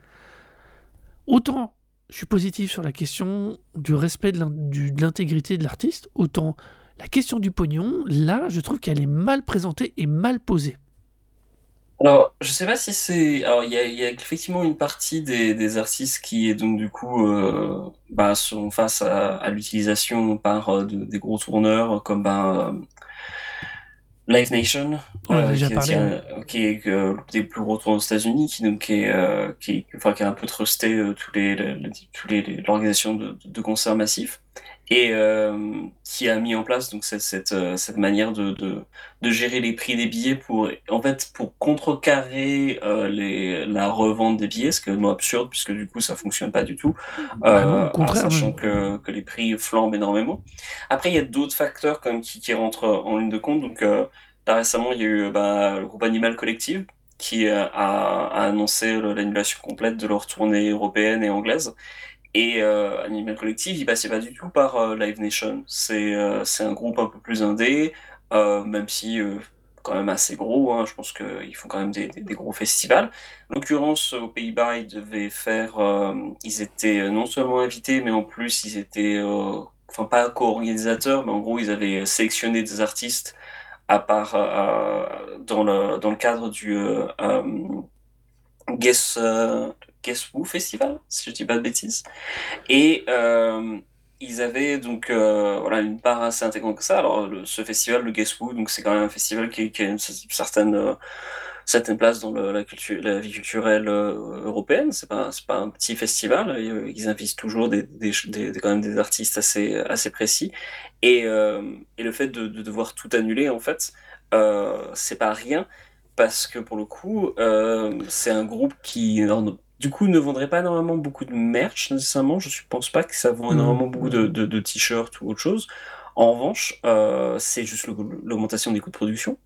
Autant je suis positif sur la question du respect de l'intégrité de l'artiste, autant la question du pognon, là, je trouve qu'elle est mal présentée et mal posée. Alors, je sais pas si c'est. Alors, il y a, effectivement une partie des, artistes qui, donc, du coup, euh, bah, sont face à, l'utilisation par euh, des gros tourneurs comme bah, Live Nation, euh, qui, est euh, des plus gros tours aux États-Unis, qui donc est, euh, qui, enfin, qui a un peu trusté tous les, tous les l'organisation de, de, concerts massifs et qui a mis en place donc cette, cette, cette manière de, de, de, gérer les prix des billets pour en fait pour contrecarrer les, la revente des billets, ce qui est vraiment absurde puisque du coup ça fonctionne pas du tout, bah en sachant que, que les prix flambent énormément. Après il y a d'autres facteurs comme qui, qui rentrent en ligne de compte donc Là, récemment, il y a eu bah, le groupe Animal Collective qui a, annoncé l'annulation complète de leur tournée européenne et anglaise. Et euh, Animal Collective, il passait pas du tout par euh, Live Nation. C'est euh, un groupe un peu plus indé, même si quand même assez gros. Hein. je pense qu'ils font quand même des, des, gros festivals. En l'occurrence, aux Pays-Bas, ils devaient faire. ils étaient non seulement invités, mais en plus, ils étaient. enfin, pas co-organisateurs, mais en gros, ils avaient sélectionné des artistes à part euh, dans, le, dans le cadre du euh, euh, Guess, Guess Who Festival, si je dis pas de bêtises. Et ils avaient donc voilà une part assez intégrante que ça. Alors ce festival, le Guess Who, c'est quand même un festival qui, a une certaine certaines places dans la, culture, la vie culturelle euh, européenne. C'est pas, pas un petit festival. Euh, ils invitent toujours des, quand même des artistes assez, assez précis. Et, euh, et le fait de, devoir tout annuler, en fait, c'est pas rien parce que pour le coup, c'est un groupe qui du coup ne vendrait pas énormément beaucoup de merch nécessairement. Je ne pense pas que ça vend mmh. énormément beaucoup de, de, de t-shirts ou autre chose. En revanche, euh, c'est juste l'augmentation des coûts de production.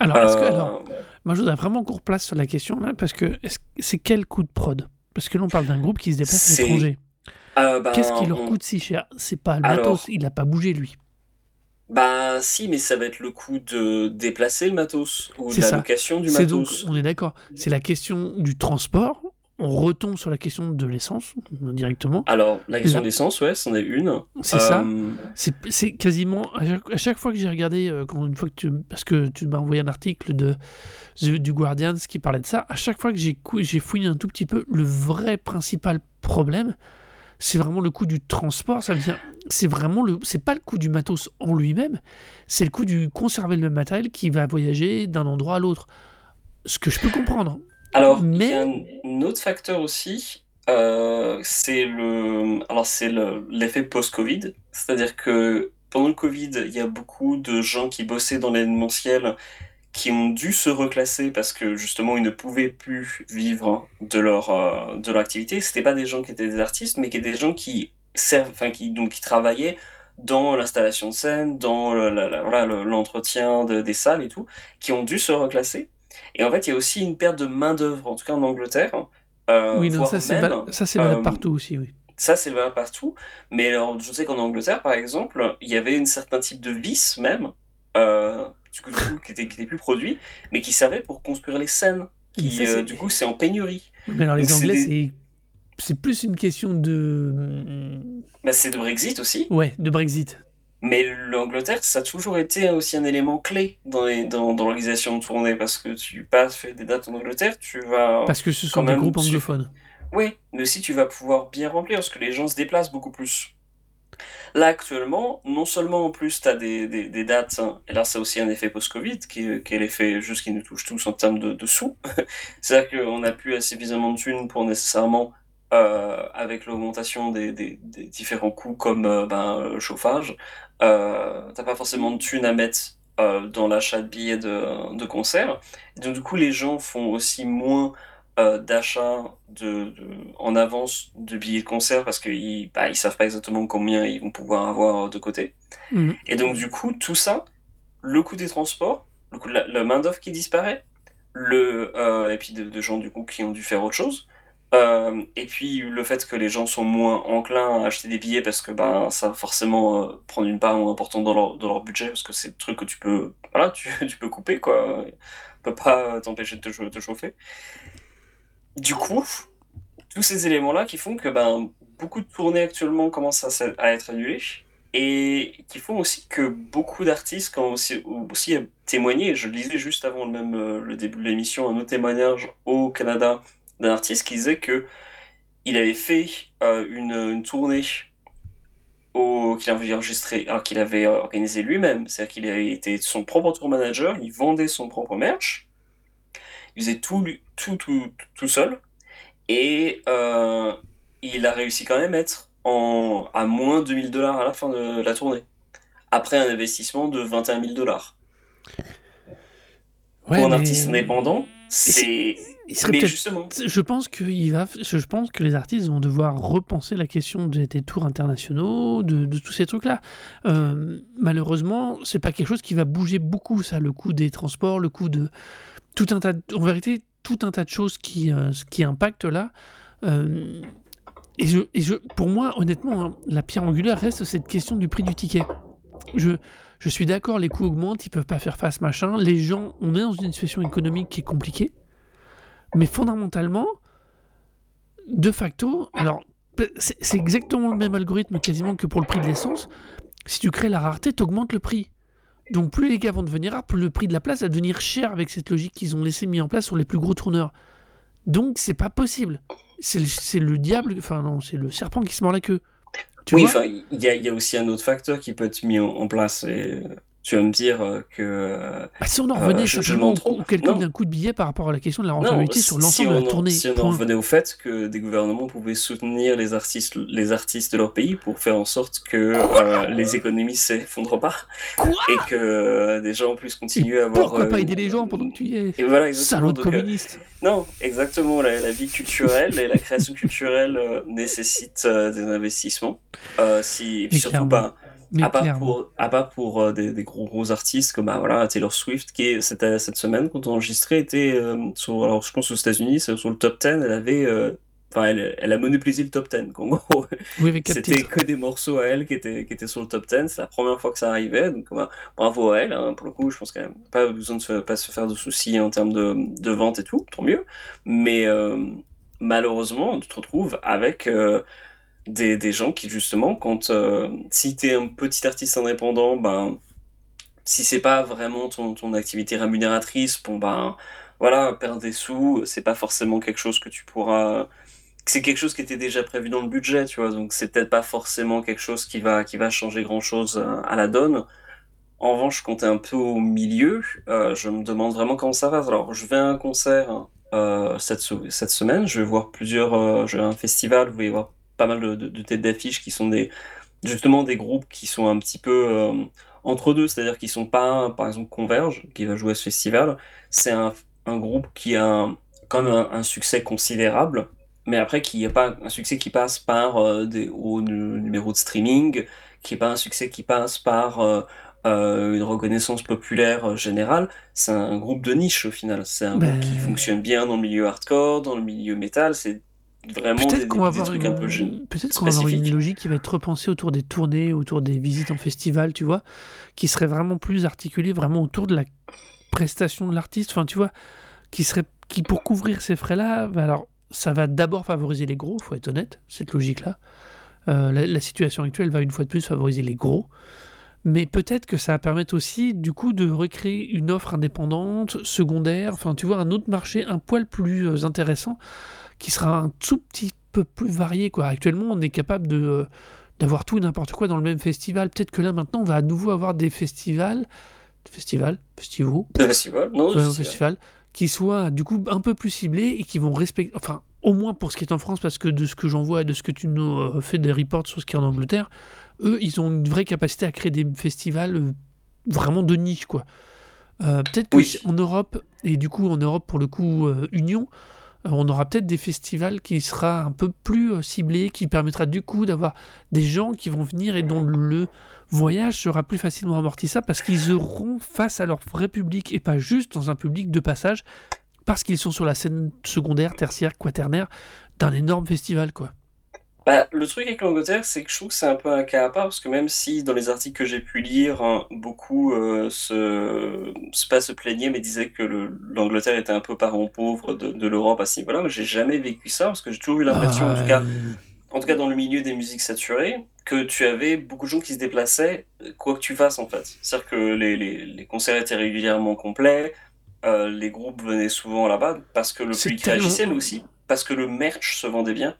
Alors, que, euh, alors, moi, je voudrais vraiment qu'on replace sur la question là, parce que c'est quel coût de prod? Parce que là, on parle d'un groupe qui se déplace à l'étranger. Euh, ben, Qu'est-ce qui leur coûte si cher? C'est pas le matos, il n'a pas bougé lui. Bah si, mais ça va être le coût de déplacer le matos ou la location du matos. Donc, on est d'accord. C'est la question du transport on retombe sur la question de l'essence directement. Alors, la question de l'essence, ouais, c'en est une. C'est ça. Euh, c'est quasiment à chaque, fois que j'ai regardé, euh, quand une fois que tu, parce que tu m'as envoyé un article de du Guardian qui parlait de ça, à chaque fois que j'ai j'ai fouillé un tout petit peu, le vrai principal problème, c'est vraiment le coût du transport. Ça veut dire, c'est vraiment le, c'est pas le coût du matos en lui-même, c'est le coût du conserver le même matériel qui va voyager d'un endroit à l'autre. Ce que je peux comprendre. Alors, il y a un, autre facteur aussi, euh, c'est le, alors c'est l'effet post-Covid, c'est-à-dire que pendant le Covid, il y a beaucoup de gens qui bossaient dans l'événementiel qui ont dû se reclasser parce que justement ils ne pouvaient plus vivre de leur euh, de leur activité. C'était pas des gens qui étaient des artistes, mais qui étaient des gens qui servent, enfin qui donc qui travaillaient dans l'installation de scène, dans l'entretien des salles et tout, qui ont dû se reclasser et en fait, il y a aussi une perte de main-d'œuvre, en tout cas en Angleterre. Euh, oui, ça c'est valable, partout aussi, oui. Ça, c'est valable partout. Mais alors, je sais qu'en Angleterre, par exemple, il y avait un certain type de vis même, euh, du coup, qui, était, qui était plus produit, mais qui servait pour construire les scènes. Qui, euh, du coup, c'est en pénurie. Mais alors, les Anglais, c'est c'est plus une question de. Bah, c'est de Brexit aussi. Ouais, de Brexit. Mais l'Angleterre, ça a toujours été aussi un élément clé dans, dans, dans l'organisation de tournée, parce que tu passes fait des dates en Angleterre, tu vas... Parce que ce sont des groupes anglophones. Oui, mais aussi tu vas pouvoir bien remplir, parce que les gens se déplacent beaucoup plus. Là, actuellement, non seulement en plus tu as des, des, des, dates, hein, et là c'est aussi un effet post-Covid, qui, qui, est l'effet juste qui nous touche tous en termes de, de sous. C'est-à-dire qu'on n'a plus suffisamment de thunes pour nécessairement avec l'augmentation des, différents coûts comme ben, le chauffage, t'as pas forcément de thunes à mettre dans l'achat de billets de, de concert. donc du coup, les gens font aussi moins euh, d'achat de, en avance de billets de concert parce qu'ils bah, ils savent pas exactement combien ils vont pouvoir avoir de côté. Mhm. Et donc, du coup, tout ça, le coût des transports, le coût de la, main-d'œuvre qui disparaît, le, euh, et puis de, gens du coup qui ont dû faire autre chose. Euh, et puis le fait que les gens sont moins enclins à acheter des billets parce que bah, ça va forcément prendre une part importante dans leur, budget parce que c'est le truc que tu peux, voilà, tu, tu peux couper quoi. Tu peux pas t'empêcher de te, chauffer. Du coup, tous ces éléments-là qui font que ben, beaucoup de tournées actuellement commencent à, être annulées et qui font aussi que beaucoup d'artistes ont aussi, aussi témoigné, je le disais juste avant le, euh, le début de l'émission, un autre témoignage au Canada d'un artiste qui disait que il avait fait euh, une, tournée qu'il avait enregistré, qu'il avait organisé lui-même, c'est-à-dire qu'il avait été son propre tour manager, il vendait son propre merch, il faisait tout, tout, tout, tout seul. Et euh, il a réussi quand même à être en, à moins de 2000 dollars à la fin de la tournée. Après un investissement de 21 000 dollars. Pour un artiste indépendant, c'est. Justement. Je pense, que va... je pense que les artistes vont devoir repenser la question des, tours internationaux, de, tous ces trucs-là. Euh, malheureusement, c'est pas quelque chose qui va bouger beaucoup, ça, le coût des transports, le coût de, tout un tas, en vérité, tout un tas de choses qui, euh, qui impactent là. Euh, et, je, et je, pour moi, honnêtement, hein, la pierre angulaire reste cette question du prix du ticket. Je, je suis d'accord, les coûts augmentent, ils peuvent pas faire face, machin. Les gens, on est dans une situation économique qui est compliquée. Mais fondamentalement, de facto, alors, c'est exactement le même algorithme quasiment que pour le prix de l'essence. Si tu crées la rareté, tu augmentes le prix. Donc plus les gars vont devenir rares, plus le prix de la place va devenir cher avec cette logique qu'ils ont laissé mis en place sur les plus gros tourneurs. Donc c'est pas possible. C'est le, diable, enfin non, c'est le serpent qui se mord la queue. oui, il y, y, a aussi un autre facteur qui peut être mis en, place. Et tu vas me dire euh, que. Euh, bah, si on en revenait euh, simplement au, calcul d'un coup de billet par rapport à la question de la rentabilité sur l'ensemble de la tournée. Si on en revenait au fait que des gouvernements pouvaient soutenir les artistes, les artistes de leur pays pour faire en sorte que euh, les économies ne s'effondrent pas et que des gens puissent continuer à avoir. Pourquoi pas aider les gens pendant que tu y es? et voilà, Salaud de communiste. non, exactement. La, vie culturelle et la création culturelle nécessitent des investissements. si, surtout pas à part pour, à part pour euh, des, des, gros, gros artistes comme bah, voilà, Taylor Swift, qui est, cette, cette semaine, quand on enregistrait, était euh, sur, alors je pense aux États-Unis, sur le top 10, elle avait. Euh, enfin, elle, elle, a monopolisé le top 10. En gros, oui, c'était que des morceaux à elle qui étaient, qui étaient sur le top 10. C'est la première fois que ça arrivait. Donc, bah, bravo à elle. Hein, pour le coup, je pense qu'elle n'a pas besoin de se, pas se faire de soucis en termes de, de vente et tout. Tant mieux. Mais malheureusement, tu te retrouves avec des, des, gens qui justement, quand euh, si tu es un petit artiste indépendant, ben, si c'est pas vraiment ton, ton, activité rémunératrice, bon ben voilà, perdre des sous, c'est pas forcément quelque chose que tu pourras. C'est quelque chose qui était déjà prévu dans le budget, tu vois, donc c'est peut-être pas forcément quelque chose qui va, qui va changer grand-chose euh, à la donne. En revanche, quand tu es un peu au milieu, euh, je me demande vraiment comment ça va. Alors, je vais à un concert cette, semaine, je vais voir plusieurs. Je vais à un festival, vous voyez voir pas mal de, têtes d'affiches qui sont des justement des groupes qui sont un petit peu euh, entre deux, c'est-à-dire qu'ils sont pas, par exemple, Converge, qui va jouer à ce festival, c'est un, un, groupe qui a quand même un, succès considérable, mais après qui n'est pas un succès qui passe par euh, des hauts numéros de streaming, qui n'est pas un succès qui passe par euh, une reconnaissance populaire générale, c'est un groupe de niche au final. C'est un groupe qui ben fonctionne bien dans le milieu hardcore, dans le milieu métal, c'est Peut-être qu'on va avoir, une... Peut qu'on va avoir une logique qui va être repensée autour des tournées, autour des visites en festival, tu vois, qui serait vraiment plus articulée vraiment autour de la prestation de l'artiste, enfin tu vois, qui serait qui pour couvrir ces frais-là, bah, alors ça va d'abord favoriser les gros, faut être honnête, cette logique-là. Euh, la, situation actuelle va une fois de plus favoriser les gros, mais peut-être que ça va permettre aussi du coup de recréer une offre indépendante, secondaire, enfin tu vois, un autre marché un poil plus euh, intéressant qui sera un tout petit peu plus varié. Quoi. Actuellement, on est capable de euh, d'avoir tout et n'importe quoi dans le même festival. Peut-être que là, maintenant, on va à nouveau avoir des festivals, festivals, festivals, festival, non, festival. qui soient du coup un peu plus ciblés et qui vont respecter. Enfin, au moins pour ce qui est en France, parce que de ce que j'en vois et de ce que tu nous euh, fais des reports sur ce qui est en Angleterre, eux, ils ont une vraie capacité à créer des festivals euh, vraiment de niche, quoi. Euh, peut-être qu'en Europe, et du coup en Europe pour le coup Union, on aura peut-être des festivals qui sera un peu plus ciblés, qui permettra du coup d'avoir des gens qui vont venir et dont le voyage sera plus facilement amortissable parce qu'ils auront face à leur vrai public et pas juste dans un public de passage parce qu'ils sont sur la scène secondaire, tertiaire, quaternaire d'un énorme festival, quoi. Bah, le truc avec l'Angleterre, c'est que je trouve que c'est un peu un cas à part, parce que même si dans les articles que j'ai pu lire, hein, beaucoup euh, se, pas se plaignaient, mais disaient que l'Angleterre était un peu parent pauvre de, de l'Europe à ce niveau-là, mais j'ai jamais vécu ça, parce que j'ai toujours eu l'impression, en, tout cas, en tout cas dans le milieu des musiques saturées, que tu avais beaucoup de gens qui se déplaçaient, quoi que tu fasses en fait. C'est-à-dire que les, les, les concerts étaient régulièrement complets, euh, les groupes venaient souvent là-bas parce que le public réagissait, mais aussi parce que le merch se vendait bien.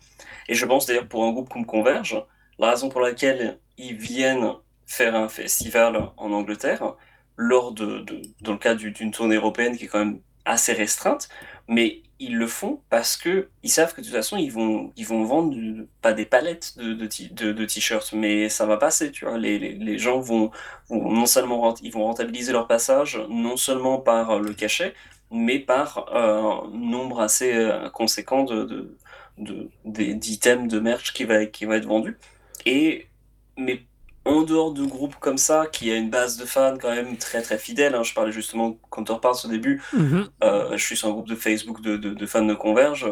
Et je pense d'ailleurs pour un groupe comme Converge, la raison pour laquelle ils viennent faire un festival en Angleterre, lors de, dans le cadre d'une tournée européenne qui est quand même assez restreinte, mais ils le font parce que ils savent que de toute façon ils vont ils vont vendre pas des palettes de de, de, t-shirts mais ça va passer tu vois. Les, les, les gens vont, non seulement ils vont rentabiliser leur passage non seulement par le cachet mais par un nombre assez euh, conséquent de d'items de merch qui va qui va être vendu et mais en dehors de groupes comme ça, qui a une base de fans quand même très très fidèle, hein, je parlais justement quand on reparle au début, mhm. euh, je suis sur un groupe de Facebook de, de, fans de Converge,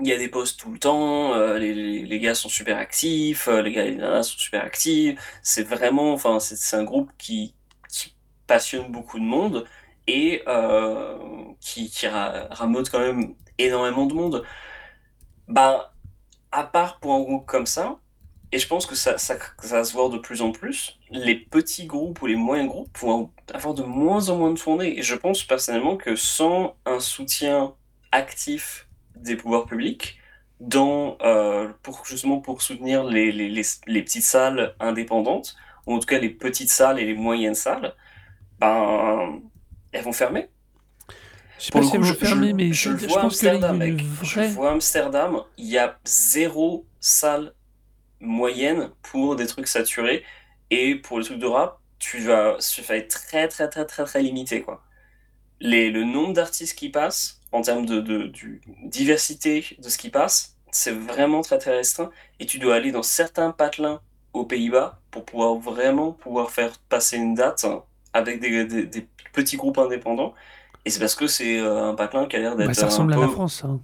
il y a des posts tout le temps, euh, les, les, gars sont super actifs, euh, les gars et les nanas sont super actifs, c'est vraiment, enfin c'est un groupe qui, qui, passionne beaucoup de monde et qui, qui rameute quand même énormément de monde. Bah, à part pour un groupe comme ça, et je pense que ça, ça, va se voir de plus en plus. Les petits groupes ou les moyens groupes vont avoir de moins en moins de tournées. Et je pense personnellement que sans un soutien actif des pouvoirs publics, dans, euh, pour, justement pour soutenir les, les, les, petites salles indépendantes, ou en tout cas les petites salles et les moyennes salles, ben, elles vont fermer. Je sais pas si elles vont fermer, mais je, vois Amsterdam, Je vois Amsterdam, il y a zéro salle moyenne pour des trucs saturés. Et pour le truc de rap, tu vas, tu vas être très, très, très, très, très limité. Quoi. Les, le nombre d'artistes qui passent, en termes de, de, diversité de ce qui passe, c'est vraiment très, très restreint. Et tu dois aller dans certains patelins aux Pays-Bas pour pouvoir vraiment pouvoir faire passer une date avec des, des, petits groupes indépendants. Et c'est parce que c'est euh, un patelin qui a l'air d'être. Bah, ça ressemble à la France. Hein.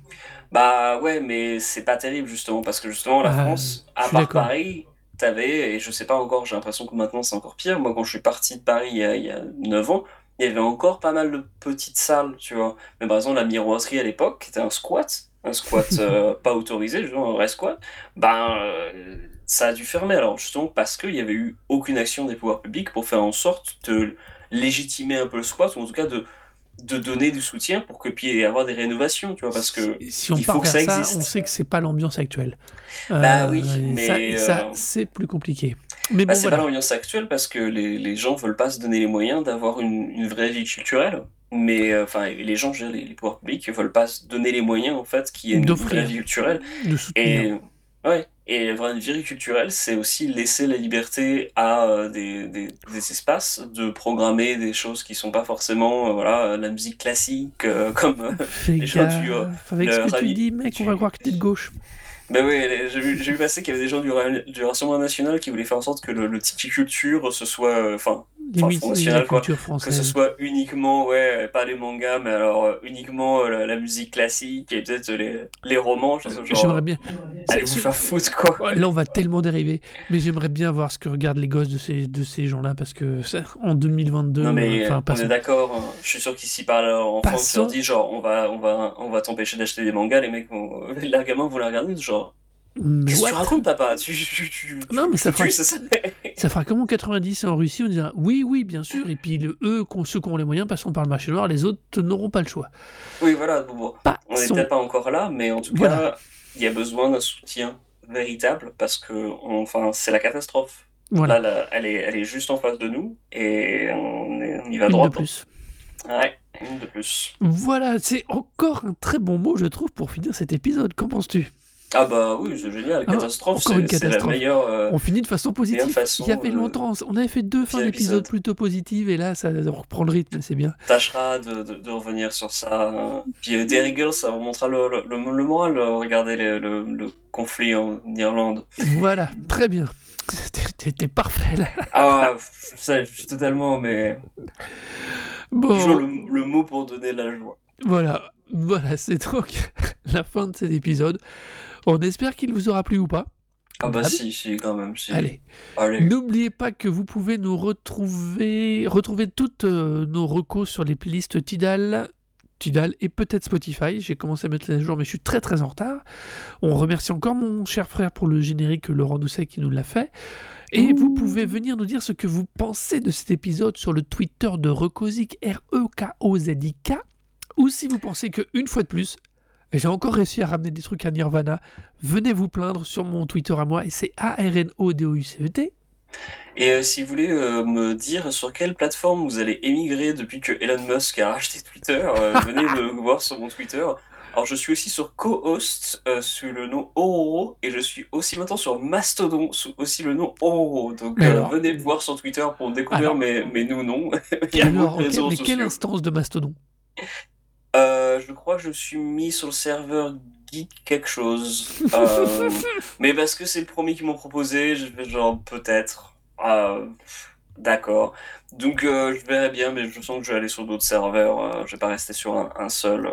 Bah ouais, mais c'est pas terrible justement, parce que justement la ah, France, à part Paris, t'avais, et je sais pas encore, j'ai l'impression que maintenant c'est encore pire, moi quand je suis parti de Paris il y a, il y a 9 ans, il y avait encore pas mal de petites salles, tu vois. Mais par exemple la miroiterie à l'époque, qui était un squat, un squat euh, pas autorisé, justement un vrai squat, ben euh, ça a dû fermer alors justement parce qu'il y avait eu aucune action des pouvoirs publics pour faire en sorte de légitimer un peu le squat, ou en tout cas de de donner du soutien pour que puis avoir des rénovations, tu vois, parce que si on il faut que ça, existe. on sait que c'est pas l'ambiance actuelle. Bah oui, euh, mais ça, euh, c'est plus compliqué. Mais bah, c'est pas l'ambiance actuelle parce que les, les, gens veulent pas se donner les moyens d'avoir une, une, vraie vie culturelle. Mais euh, enfin, les gens, les, les pouvoirs publics, veulent pas se donner les moyens en fait qui est une vraie vie culturelle. De Et ouais, et une vie culturelle, c'est aussi laisser la liberté à euh, des, des, espaces de programmer des choses qui sont pas forcément euh, voilà, la musique classique, euh, comme les gens du. avec ce que tu dis, mec, on va croire que t'es de gauche. Ben oui, j'ai vu, vu, passer qu'il y avait des gens du, du Rassemblement National qui voulaient faire en sorte que le, le culture ce soit. Enfin, que ce soit uniquement, ouais, pas les mangas, mais alors euh, uniquement euh, la, musique classique et peut-être les, les romans. J'aimerais bien. Allez vous faire foutre, quoi. Là, on va tellement dériver. Mais j'aimerais bien voir ce que regardent les gosses de ces, de ces gens-là, parce que en 2022. Non, mais euh, on est d'accord. Hein. Je suis sûr qu'ici, par en France, on leur dit genre, on va, on va, on va t'empêcher d'acheter des mangas, les mecs, vont... les gamins vont les regarder, genre. Qu'est-ce que tu racontes, papa? Tu, tu, Non, mais ça fera, ça, fera comme en 90 en Russie, on dira oui, oui, bien sûr, et puis le, eux, ceux qui ont les moyens passeront par le marché noir, les autres n'auront pas le choix. Oui, voilà, bon, on n'est peut-être pas encore là, mais en tout cas, il y a besoin d'un soutien véritable parce que enfin, c'est la catastrophe. Voilà. Là, elle, est, elle est juste en face de nous et on, y va droit. De plus. Ouais. une de plus. Voilà, c'est encore un très bon mot, je trouve, pour finir cet épisode. Qu'en penses-tu? Ah bah oui, c'est génial. Ah, Catastrophe, encore une c'est la catastrophe. meilleure. euh, On finit de façon positive. façon, Il y avait euh, longtemps, on avait fait deux fins d'épisode épisode. plutôt positives, et là, ça reprend le rythme, c'est bien. tâchera de, de- de revenir sur ça. Puis euh, Girls, ça remontera le, le, le- le moral. euh, Regardez le, conflit en Irlande. Voilà, très bien. T'es- parfait là. Ah, sais, je suis totalement, mais toujours Bon, le, le mot pour donner la joie. voilà, voilà, c'est donc la fin de cet épisode. On espère qu'il vous aura plu ou pas. Ah bah Ah, si, si, quand même, si. Allez, Allez. n'oubliez pas que vous pouvez nous retrouver, retrouver toutes euh, nos recos sur les playlists Tidal, Tidal et peut-être Spotify. J'ai commencé à mettre les à jour, mais je suis très très en retard. On remercie encore mon cher frère pour le générique, Laurent Doucet, qui nous l'a fait. Et vous pouvez venir nous dire ce que vous pensez de cet épisode sur le Twitter de Recozik, E R-E-K-O-Z-I-K, ou si vous pensez que une fois de plus, j'ai encore réussi à ramener des trucs à Nirvana, venez vous plaindre sur mon Twitter à moi, et c'est A-R-N-O-D-O-U-C-E-T. Et euh, si vous voulez euh, me dire sur quelle plateforme vous allez émigrer depuis que Elon Musk a racheté Twitter, euh, venez me voir sur mon Twitter. Alors je suis aussi sur co-host sous le nom Ororo et je suis aussi maintenant sur Mastodon sous aussi le nom Ororo. Donc alors- venez me voir sur Twitter pour découvrir Alors- mes, Alors, ok, réseaux mais quelle instance de Mastodon? Euh, je crois que je suis mis sur le serveur Geek quelque chose. Euh, mais parce que c'est le premier qu'ils m'ont proposé, je vais genre peut-être. Euh, D'accord. Donc je verrai bien, mais je sens que je vais aller sur d'autres serveurs. je vais pas rester sur un, un seul.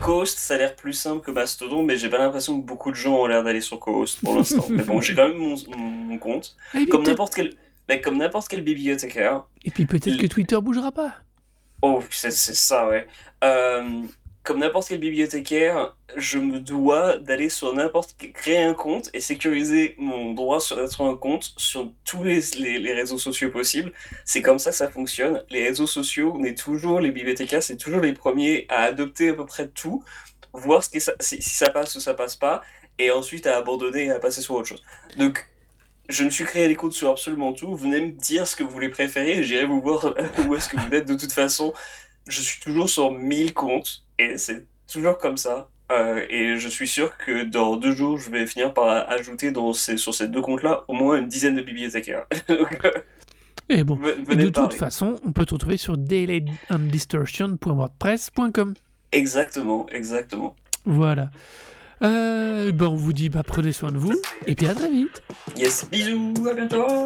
Coast, ça a l'air plus simple que Mastodon, mais j'ai pas l'impression que beaucoup de gens ont l'air d'aller sur Coast pour l'instant. mais bon, j'ai quand même mon, compte. Puis Comme n'importe quel, mais comme n'importe quel bibliothécaire. et puis peut-être que Twitter bougera pas. Oh, c'est ça, ouais. Euh, comme n'importe quel bibliothécaire, je me dois d'aller sur n'importe créer un compte et sécuriser mon droit sur un compte sur tous les, les, les réseaux sociaux possibles. C'est comme ça que ça fonctionne. Les réseaux sociaux, on est toujours, les bibliothécaires, c'est toujours les premiers à adopter à peu près tout, voir ce qui, est- si, si ça passe ou ça passe pas, et ensuite à abandonner et à passer sur autre chose. Donc, je me suis créé des comptes sur absolument tout. Venez me dire ce que vous voulez préférer et j'irai vous voir où est-ce que vous êtes. De toute façon, je suis toujours sur 1000 comptes et c'est toujours comme ça. Euh, et je suis sûr que dans deux jours, je vais finir par ajouter dans ces, sur ces deux comptes-là au moins une dizaine de bibliothécaires. Donc, euh, Et bon, ve- et venez de toute façon, on peut te retrouver sur dailyandistortion.wordpress.com. Exactement, exactement. Voilà. Euh, ben on vous dit bah, prenez soin de vous et puis à très vite. Yes, bisous, à bientôt